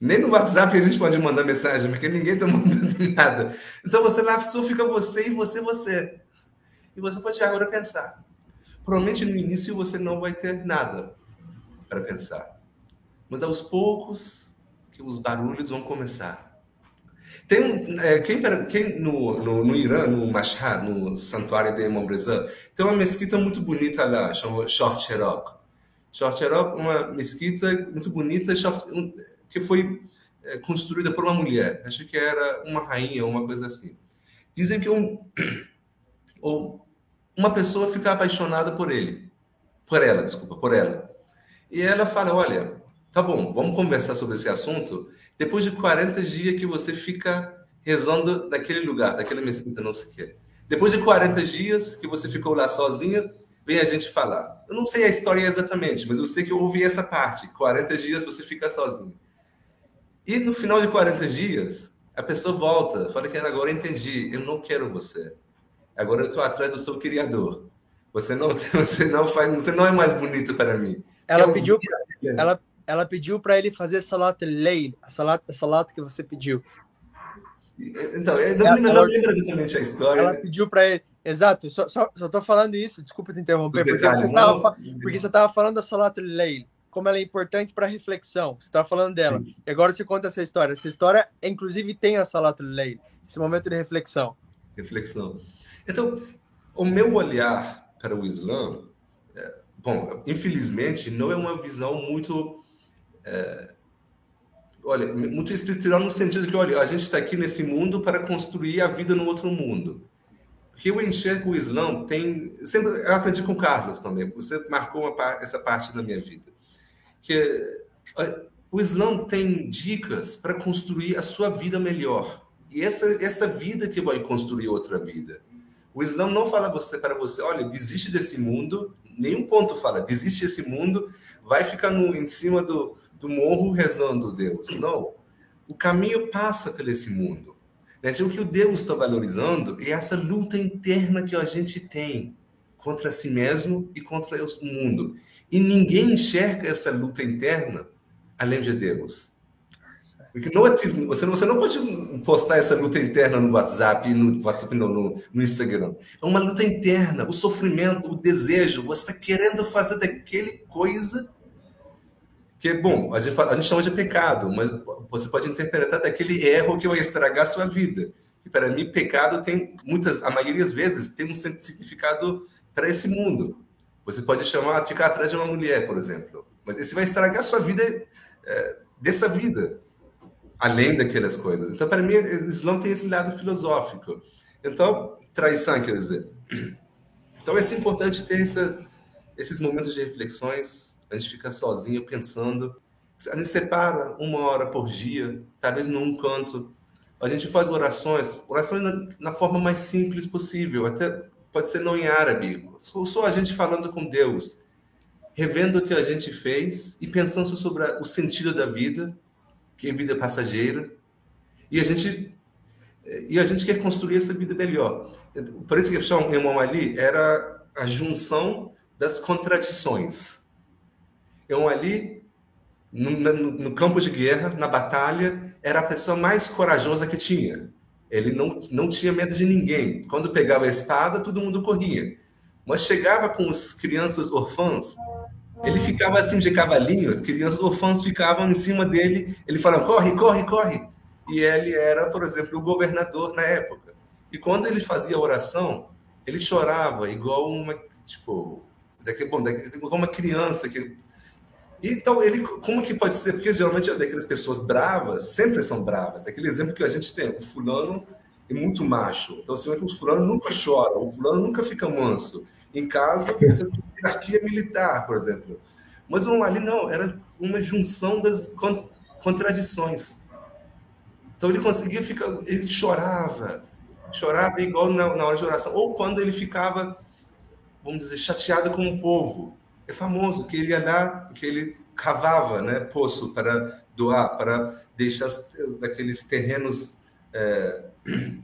Nem no WhatsApp a gente pode mandar mensagem, porque ninguém está mandando nada. Então você lá só fica você e você, você. E você pode agora pensar. Provavelmente no início você não vai ter nada para pensar. Mas aos poucos que os barulhos vão começar. Tem é, quem, quem no, no, no, Irã, no Mashhad, no santuário de Imam Reza, tem uma mesquita muito bonita lá, chama Short Cherok. Short é uma mesquita muito bonita, que foi é, construída por uma mulher. Acho que era uma rainha, uma coisa assim. Dizem que um, ou uma pessoa fica apaixonada por ele, por ela, desculpa, por ela. E ela fala: Olha, tá bom, vamos conversar sobre esse assunto. Depois de 40 dias que você fica rezando naquele lugar, daquela mesquita, não sei o quê. Depois de 40 dias que você ficou lá sozinha, vem a gente falar. Eu não sei a história exatamente, mas eu sei que eu ouvi essa parte. 40 dias você fica sozinho. E no final de 40 dias, a pessoa volta, fala que agora eu entendi, eu não quero você. Agora eu estou atrás do seu criador. Você não, você não faz, você não é mais bonito para mim. Ela pediu, ela, ela pediu para ele fazer salat leil, a salat, a salat que você pediu. Então, eu não, ela, não lembro exatamente a história. Ela pediu para ele, exato. Só, só, só tô falando isso. Desculpa te interromper, porque, você tava, porque você estava falando da salat leil como ela é importante para reflexão. Você está falando dela. Sim. E agora você conta essa história. Essa história, inclusive, tem a Salat Leil, esse momento de reflexão. Reflexão. Então, o meu olhar para o Islã, é, bom, infelizmente, não é uma visão muito. É, olha, muito espiritual no sentido que, olha, a gente está aqui nesse mundo para construir a vida no outro mundo. Porque eu enxergo o Islã tem. Sempre, eu aprendi com o Carlos também. Você marcou essa parte da minha vida que o Islã tem dicas para construir a sua vida melhor. E essa, essa vida que vai construir outra vida. O Islã não fala você para você, olha, desiste desse mundo, nenhum ponto fala, desiste desse mundo, vai ficar no, em cima do, do morro rezando Deus. Não. O caminho passa por esse mundo. Né? O que o Deus está valorizando é essa luta interna que a gente tem contra si mesmo e contra o mundo. E ninguém enxerga essa luta interna além de Deus. Porque não, é tipo, você, não, você não pode postar essa luta interna no WhatsApp, no WhatsApp no, no, no Instagram. É uma luta interna, o sofrimento, o desejo. Você está querendo fazer daquele coisa que, bom, a gente, fala, a gente chama de pecado, mas você pode interpretar daquele erro que vai estragar a sua vida. E para mim, pecado tem muitas, a maioria das vezes, tem um significado para esse mundo. Você pode chamar, ficar atrás de uma mulher, por exemplo. Mas esse vai estragar a sua vida é, dessa vida, além daquelas coisas. Então, para mim, o Islã tem esse lado filosófico. Então, traição, quer dizer. Então, é importante ter essa, esses momentos de reflexões, a gente fica sozinho pensando. A gente separa uma hora por dia, talvez num canto. A gente faz orações, orações na, na forma mais simples possível, até pode ser não em árabe, ou só a gente falando com Deus, revendo o que a gente fez e pensando sobre o sentido da vida, que a vida é passageira, e a gente e a gente quer construir essa vida melhor. Por isso que o Imam Ali era a junção das contradições. Imam Ali, no, no, no campo de guerra, na batalha, era a pessoa mais corajosa que tinha. Ele não, não tinha medo de ninguém. Quando pegava a espada, todo mundo corria. Mas chegava com as crianças órfãs, ele ficava assim de cavalinho, as crianças órfãs ficavam em cima dele, ele falava, corre, corre, corre. E ele era, por exemplo, o governador na época. E quando ele fazia oração, ele chorava igual uma, tipo, daqui, bom, daqui, igual uma criança que então, ele, como que pode ser? Porque geralmente daquelas pessoas bravas sempre são bravas. Daquele exemplo que a gente tem, o fulano é muito macho. Então, assim, o fulano nunca chora, o fulano nunca fica manso. Em casa, hierarquia militar, por exemplo. Mas um ali não, era uma junção das contradições. Então ele conseguia ficar, ele chorava, chorava igual na, na hora de oração, ou quando ele ficava, vamos dizer, chateado com o povo. É famoso que ele ia lá, que ele cavava, né, poço para doar, para deixar daqueles terrenos é,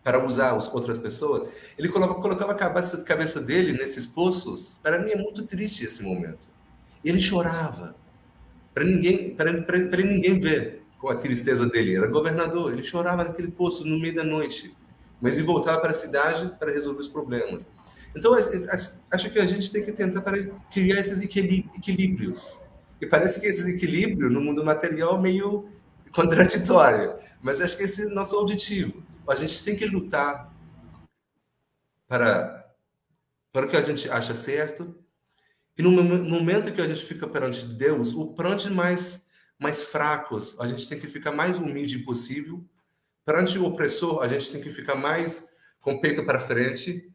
para usar as outras pessoas. Ele colocava, a cabeça, cabeça dele nesses poços. Para mim é muito triste esse momento. Ele chorava para ninguém, para ninguém ver com a tristeza dele. Era governador, ele chorava naquele poço no meio da noite, mas ele voltava para a cidade para resolver os problemas. Então, acho que a gente tem que tentar para criar esses equilíbrios. E parece que esse equilíbrio no mundo material é meio contraditório, mas acho que esse é o nosso objetivo. A gente tem que lutar para, para o que a gente acha certo, e no momento que a gente fica perante Deus, o perante mais mais fracos, a gente tem que ficar mais humilde possível. Perante o opressor, a gente tem que ficar mais com o peito para frente.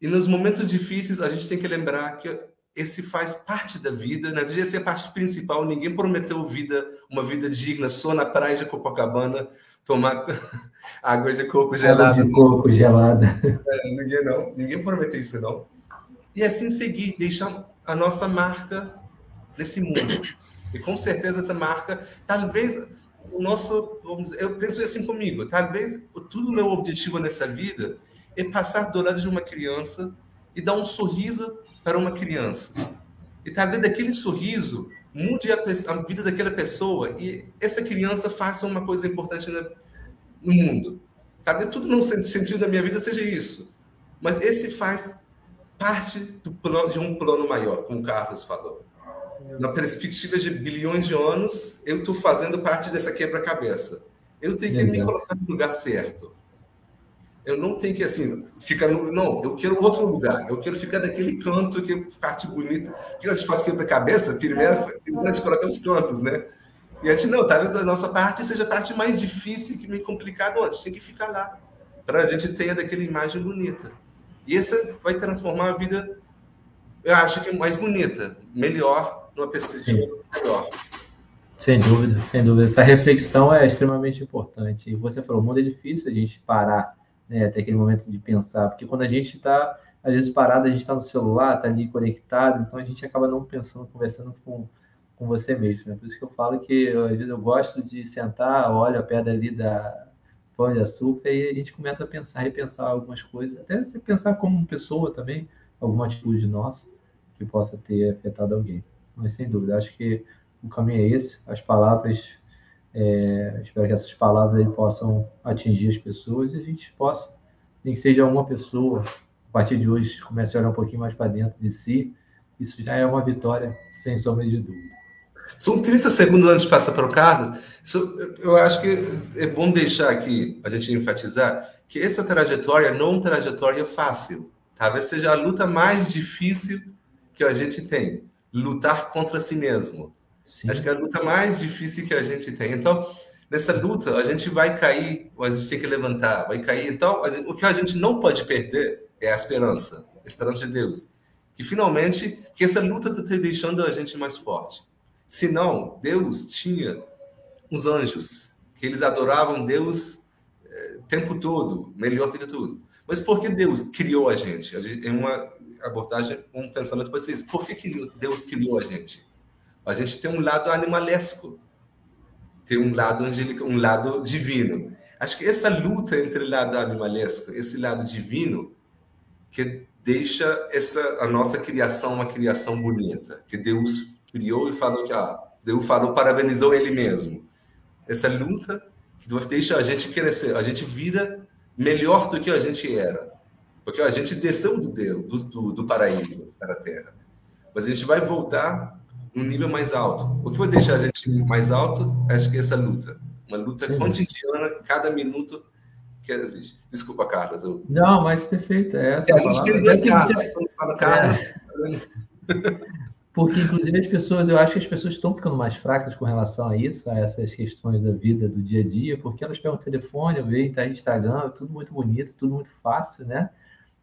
E nos momentos difíceis, a gente tem que lembrar que esse faz parte da vida, né? Essa é a parte principal. Ninguém prometeu vida, uma vida digna só na praia de Copacabana, tomar água de coco gelada. de coco gelada. É, ninguém não, ninguém prometeu isso não. E assim seguir, deixar a nossa marca nesse mundo. E com certeza essa marca, talvez o nosso, dizer, eu penso assim comigo, talvez tudo meu objetivo nessa vida é passar do lado de uma criança e dar um sorriso para uma criança. E talvez daquele sorriso mude a, a vida daquela pessoa e essa criança faça uma coisa importante no mundo. Talvez tudo no sentido da minha vida seja isso. Mas esse faz parte do plano, de um plano maior, como o Carlos falou. Na perspectiva de bilhões de anos, eu estou fazendo parte dessa quebra-cabeça. Eu tenho que Exato. me colocar no lugar certo. Eu não tenho que, assim, ficar no. Não, eu quero outro lugar. Eu quero ficar naquele canto que é parte bonita. Porque a gente faz quebra-cabeça, primeiro, primeiro a gente coloca os cantos, né? E a gente, não, talvez a nossa parte seja a parte mais difícil e meio complicada. A gente tem que ficar lá. Para a gente ter daquela imagem bonita. E essa vai transformar a vida, eu acho que mais bonita, melhor, numa perspectiva Sim. melhor. Sem dúvida, sem dúvida. Essa reflexão é extremamente importante. E você falou, o mundo é difícil a gente parar, né, até aquele momento de pensar, porque quando a gente está, às vezes, parado, a gente está no celular, está ali conectado, então a gente acaba não pensando, conversando com, com você mesmo. Né? Por isso que eu falo que, às vezes, eu gosto de sentar, olho a pedra ali da, pão de açúcar, e a gente começa a pensar, repensar algumas coisas, até se pensar como pessoa também, alguma atitude nossa que possa ter afetado alguém. Mas sem dúvida, acho que o caminho é esse, as palavras, é, espero que essas palavras aí possam atingir as pessoas e a gente possa, nem que seja uma pessoa, a partir de hoje, comece a olhar um pouquinho mais para dentro de si, isso já é uma vitória, sem sombra de dúvida. São 30 segundos antes de passar para o Carlos. eu acho que é bom deixar aqui, a gente enfatizar, que essa trajetória não é uma trajetória fácil. Talvez seja a luta mais difícil que a gente tem. Lutar contra si mesmo. Sim. Acho que é a luta mais difícil que a gente tem. Então, nessa luta, a gente vai cair, a gente tem que levantar, vai cair. Então, gente, o que a gente não pode perder é a esperança, a esperança de Deus. Que finalmente, que essa luta está deixando a gente mais forte. Senão, Deus tinha os anjos, que eles adoravam Deus é, o tempo todo, melhor do que tudo. Mas por que Deus criou a gente? Em uma abordagem, um pensamento ser isso. Por que Deus criou a gente? A gente tem um lado animalesco, tem um lado angelical, um lado divino. Acho que essa luta entre o lado animalesco esse lado divino que deixa essa a nossa criação uma criação bonita, que Deus criou e falou que ah, Deus falou, parabenizou ele mesmo. Essa luta que deixa a gente crescer, a gente vira melhor do que a gente era. Porque a gente desceu do Deus, do, do paraíso para a terra. Mas a gente vai voltar num nível mais alto. O que vai deixar a gente mais alto? Acho que é essa luta. Uma luta Sim. cotidiana, cada minuto que existe. Desculpa, Carlos. Eu... Não, mas perfeito. É essa é, a gente tem dois Carlos. Quando fala Carlos. É. Porque, inclusive, as pessoas, eu acho que as pessoas estão ficando mais fracas com relação a isso, a essas questões da vida, do dia a dia, porque elas pegam o telefone, veem tá Instagram, tudo muito bonito, tudo muito fácil, né?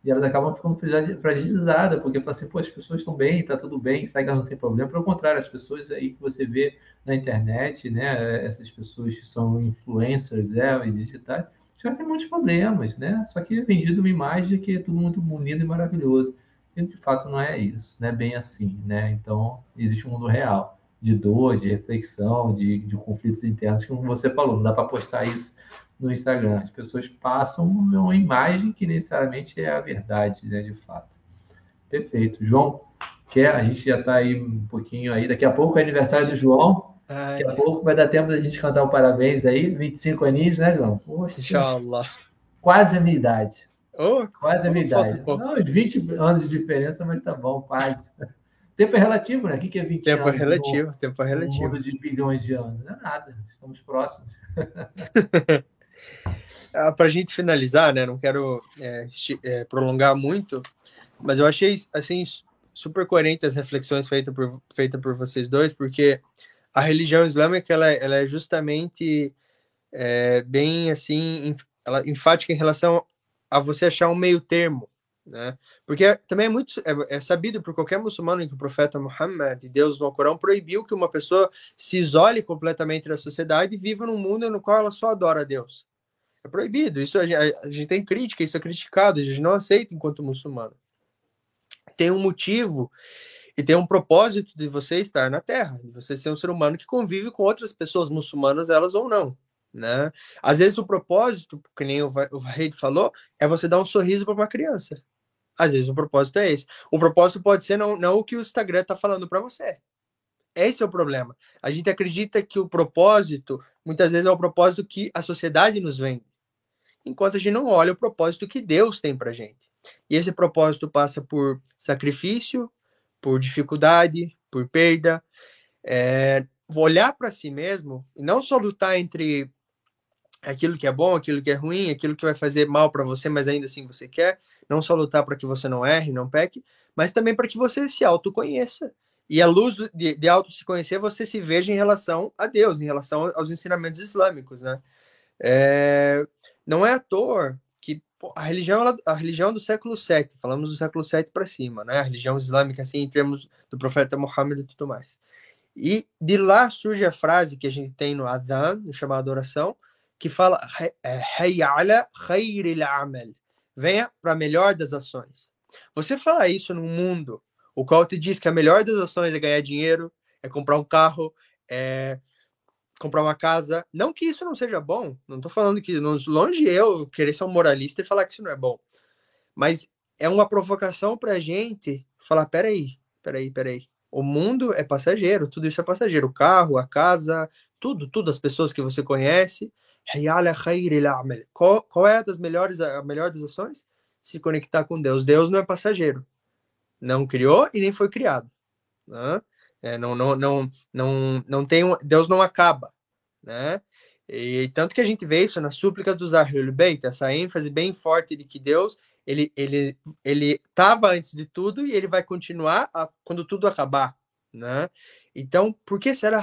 E elas acabam ficando fragilizadas, porque falam assim, pô, as pessoas estão bem, está tudo bem, sabe que não tem problema. Pelo contrário, as pessoas aí que você vê na internet, né? Essas pessoas que são influencers é, e digitais, já tem muitos problemas, né? Só que é vendido uma imagem que é tudo muito bonito e maravilhoso. E de fato não é isso, não é bem assim, né? Então existe um mundo real de dor, de reflexão, de, de conflitos internos, como você falou, não dá para postar isso no Instagram. As pessoas passam uma imagem que necessariamente é a verdade, né? De fato. Perfeito. João, quer? A gente já está aí um pouquinho aí. Daqui a pouco é aniversário do João. Ai. Daqui a pouco vai dar tempo da gente cantar o um parabéns aí. 25 aninhos, né, João? Poxa, Inshallah. Quase a minha idade. Oh, quase a minha idade. Um Não, 20 anos de diferença, mas tá bom, quase. Tempo é relativo, né? O que é 20 tempo é anos? É relativo, no, tempo é relativo. mundo de bilhões de anos. Não é nada, estamos próximos. ah, Para a gente finalizar, né? Não quero é, é, prolongar muito, mas eu achei assim super coerente as reflexões feitas por, feita por vocês dois, porque a religião islâmica ela, ela é justamente é, bem assim ela, enfática em relação a você achar um meio termo, né? Porque também é muito é, é, sabido por qualquer muçulmano que o profeta Muhammad, Deus no Corão, proibiu que uma pessoa se isole completamente da sociedade e viva num mundo no qual ela só adora a Deus. É proibido. Isso a, a, a gente tem crítica, isso é criticado, a gente não aceita enquanto muçulmano. Tem um motivo e tem um propósito de você estar na Terra, de você ser um ser humano que convive com outras pessoas muçulmanas, elas ou não né? Às vezes o propósito, que nem o, o rei falou, é você dar um sorriso para uma criança. Às vezes o propósito é esse. O propósito pode ser não, não o que o Instagram está falando para você. Esse é o problema. A gente acredita que o propósito, muitas vezes, é o propósito que a sociedade nos vende, enquanto a gente não olha o propósito que Deus tem para gente. E esse propósito passa por sacrifício, por dificuldade, por perda. É, olhar para si mesmo e não só lutar entre aquilo que é bom, aquilo que é ruim, aquilo que vai fazer mal para você, mas ainda assim você quer, não só lutar para que você não erre, não peque, mas também para que você se autoconheça. E a luz de, de auto se conhecer, você se veja em relação a Deus, em relação aos ensinamentos islâmicos, né? É, não é à toa que a religião, a religião do século VII, falamos do século VII para cima, né? A religião islâmica, assim, em termos do profeta Muhammad e tudo mais. E de lá surge a frase que a gente tem no Adhan, no chamado oração, que fala Hayala khairil amal. Venha para a melhor das ações. Você fala isso num mundo o qual te diz que a melhor das ações é ganhar dinheiro, é comprar um carro, é comprar uma casa. Não que isso não seja bom, não estou falando que longe eu querer ser um moralista e falar que isso não é bom. Mas é uma provocação para a gente falar: peraí, peraí, peraí. O mundo é passageiro, tudo isso é passageiro. O carro, a casa, tudo, tudo, as pessoas que você conhece. Qual, qual é das melhores, a melhor das ações? Se conectar com Deus. Deus não é passageiro. Não criou e nem foi criado. Né? É, não, não, não, não, não tem um, Deus não acaba, né? E tanto que a gente vê isso na súplica dos Ahlul Beit, essa ênfase bem forte de que Deus ele ele ele estava antes de tudo e ele vai continuar a, quando tudo acabar, né? Então, por que será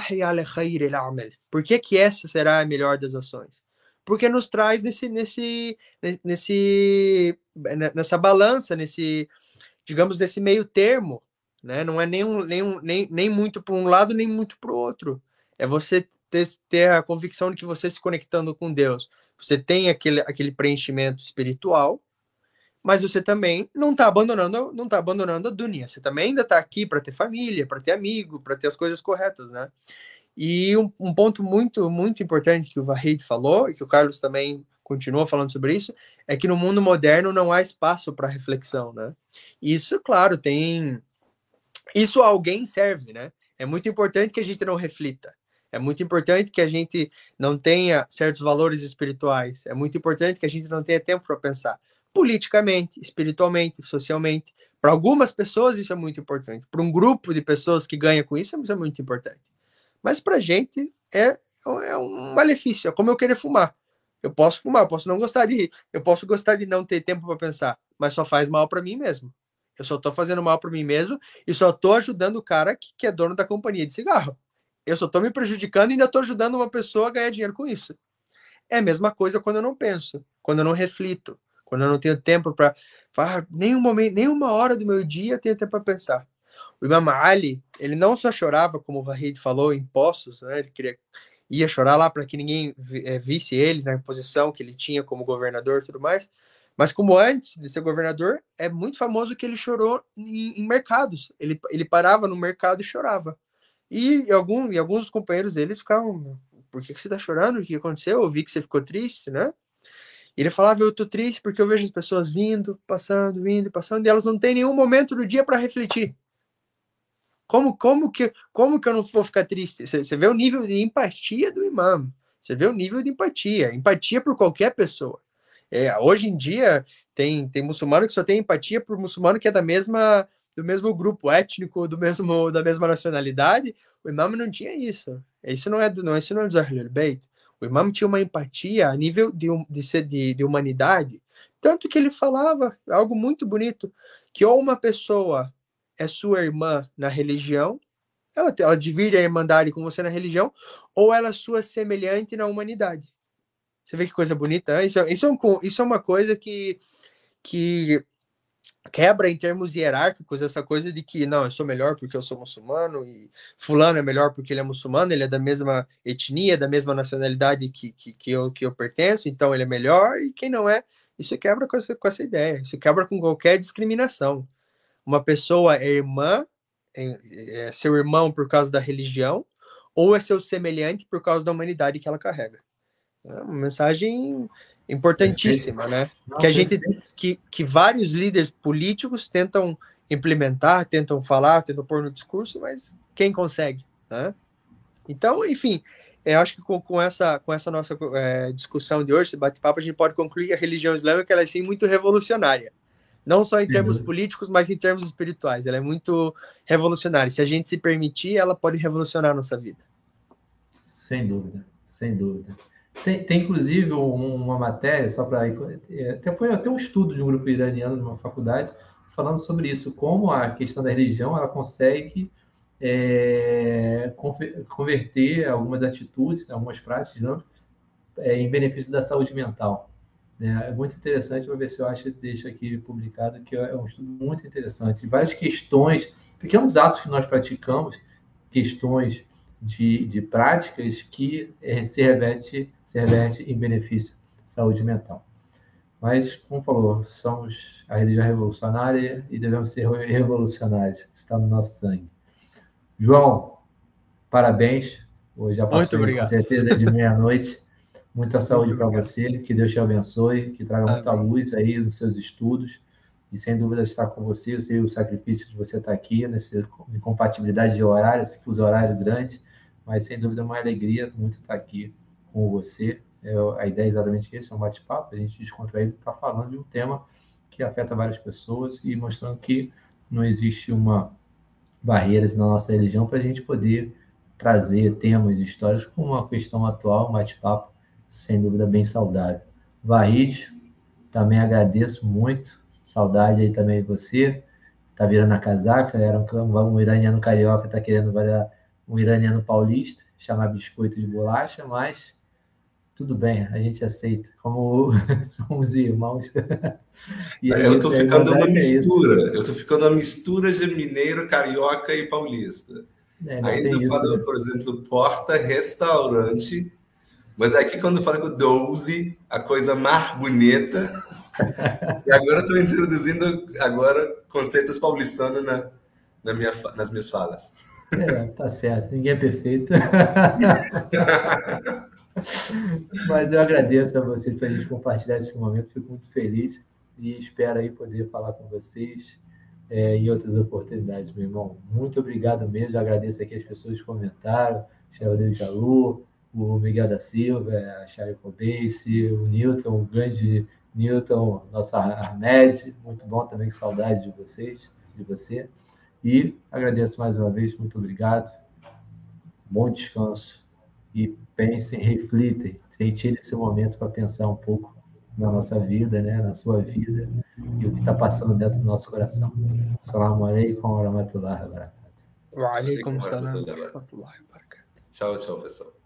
Por que, que essa será a melhor das ações? Porque nos traz nesse, nesse, nesse, nessa balança, nesse, digamos, nesse meio termo, né? Não é nem, um, nem, um, nem, nem muito para um lado, nem muito para o outro. É você ter, ter a convicção de que você se conectando com Deus, você tem aquele, aquele preenchimento espiritual, mas você também não está abandonando, não tá abandonando a dunia. Você também ainda está aqui para ter família, para ter amigo, para ter as coisas corretas, né? E um, um, ponto muito, muito importante que o Vahid falou, e que o Carlos também continua falando sobre isso, é que no mundo moderno não há espaço para reflexão, né? Isso, claro, tem. Isso a alguém serve, né? É muito importante que a gente não reflita. É muito importante que a gente não tenha certos valores espirituais. É muito importante que a gente não tenha tempo para pensar politicamente, espiritualmente, socialmente. Para algumas pessoas isso é muito importante. Para um grupo de pessoas que ganha com isso, isso é muito importante. Mas para a gente é, é um malefício. É como eu querer fumar. Eu posso fumar, eu posso não gostar de, eu posso gostar de não ter tempo para pensar, mas só faz mal para mim mesmo. Eu só tô fazendo mal para mim mesmo e só tô ajudando o cara que, que é dono da companhia de cigarro. Eu só tô me prejudicando e ainda tô ajudando uma pessoa a ganhar dinheiro com isso. É a mesma coisa quando eu não penso, quando eu não reflito, quando eu não tenho tempo para nenhum momento, nenhuma hora do meu dia eu tenho tempo para pensar. O Imam Ali, ele não só chorava, como o Vahid falou, em poços, né? Ele queria ia chorar lá para que ninguém é, visse ele na posição que ele tinha como governador e tudo mais. Mas como antes de ser governador, é muito famoso que ele chorou em, em mercados. Ele, ele parava no mercado e chorava. E, e, algum, e alguns dos companheiros deles ficavam, por que, que você está chorando? O que aconteceu? Eu vi que você ficou triste, né? Ele falava, eu tô triste porque eu vejo as pessoas vindo, passando, vindo, passando, e elas não têm nenhum momento do dia para refletir. Como, como, que, como que eu não vou ficar triste? Você vê o nível de empatia do imã. Você vê o nível de empatia. Empatia por qualquer pessoa. É, hoje em dia, tem, tem muçulmano que só tem empatia por muçulmano que é da mesma do mesmo grupo étnico, do mesmo da mesma nacionalidade. O imã não tinha isso. Isso não é não, isso não é do Ahlul Beit. O imã tinha uma empatia a nível de, de, ser, de, de humanidade, tanto que ele falava algo muito bonito, que ou uma pessoa é sua irmã na religião, ela, ela divide a irmandade com você na religião, ou ela é sua semelhante na humanidade. Você vê que coisa bonita? Né? Isso, é, isso, é, um, isso é uma coisa que, que quebra em termos hierárquicos essa coisa de que não, eu sou melhor porque eu sou muçulmano e fulano é melhor porque ele é muçulmano, ele é da mesma etnia, da mesma nacionalidade que, que, que, eu, que eu pertenço, então ele é melhor e quem não é, isso quebra com essa, com essa ideia, isso quebra com qualquer discriminação uma pessoa é irmã, é, é seu irmão por causa da religião, ou é seu semelhante por causa da humanidade que ela carrega. É uma mensagem importantíssima, né? que a gente, que, que vários líderes políticos tentam implementar, tentam falar, tentam pôr no discurso, mas quem consegue, né? Então, enfim, eu acho que com, com essa, com essa nossa é, discussão de hoje, esse bate-papo, a gente pode concluir que a religião islâmica ela é sim muito revolucionária. Não só em termos uhum. políticos, mas em termos espirituais. Ela é muito revolucionária. Se a gente se permitir, ela pode revolucionar a nossa vida. Sem dúvida, sem dúvida. Tem, tem inclusive uma matéria, só para. É, até foi até um estudo de um grupo iraniano numa faculdade, falando sobre isso, como a questão da religião ela consegue é, converter algumas atitudes, algumas práticas não, é, em benefício da saúde mental. Né? É muito interessante, vou ver se eu acho que deixo aqui publicado, que é um estudo muito interessante. Várias questões, pequenos atos que nós praticamos, questões de, de práticas que é, se, reverte, se reverte em benefício da saúde mental. Mas, como falou, somos a religião revolucionária e devemos ser revolucionários. Está no nosso sangue. João, parabéns. Hoje já passou com certeza de meia-noite. Muita saúde para você, que Deus te abençoe, que traga Amém. muita luz aí nos seus estudos. E sem dúvida estar com você, eu sei o sacrifício de você estar aqui, nessa incompatibilidade de horário, esse fuso horário grande, mas sem dúvida é uma alegria muito estar aqui com você. É, a ideia é exatamente isso, é um bate-papo, a gente descontraído está falando de um tema que afeta várias pessoas e mostrando que não existe uma barreiras na nossa religião para a gente poder trazer temas, histórias como uma questão atual, um bate-papo sem dúvida bem saudável. Varrid, também agradeço muito, saudade aí também de você, tá virando a casaca, era um, um iraniano carioca, tá querendo virar um iraniano paulista, chamar biscoito de bolacha, mas tudo bem, a gente aceita, como somos irmãos. eu estou ficando uma é mistura, é eu estou ficando uma mistura de mineiro, carioca e paulista. É, Ainda falando, né? por exemplo, porta, restaurante, mas aqui, quando fala com 12, a coisa mais bonita. e agora estou introduzindo agora conceitos paulistanos na, na minha, nas minhas falas. É, tá certo. Ninguém é perfeito. Mas eu agradeço a vocês por a gente compartilhar esse momento. Fico muito feliz e espero aí poder falar com vocês é, em outras oportunidades, meu irmão. Muito obrigado mesmo. Eu agradeço aqui as pessoas que comentaram. Xavier Jalu, o Miguel da Silva, a Chay Cobace, o Newton, o grande Newton, nosso Ahmed, muito bom também, que saudade de vocês, de você. E agradeço mais uma vez, muito obrigado. Bom descanso e pensem, reflitem, retire esse momento para pensar um pouco na nossa vida, né, na sua vida e o que está passando dentro do nosso coração. Assalamu alaikum wa rahmatullahi wa barakatuh. Wa alaikum salam wa rahmatullahi wa barakatuh. Tchau, tchau, pessoal.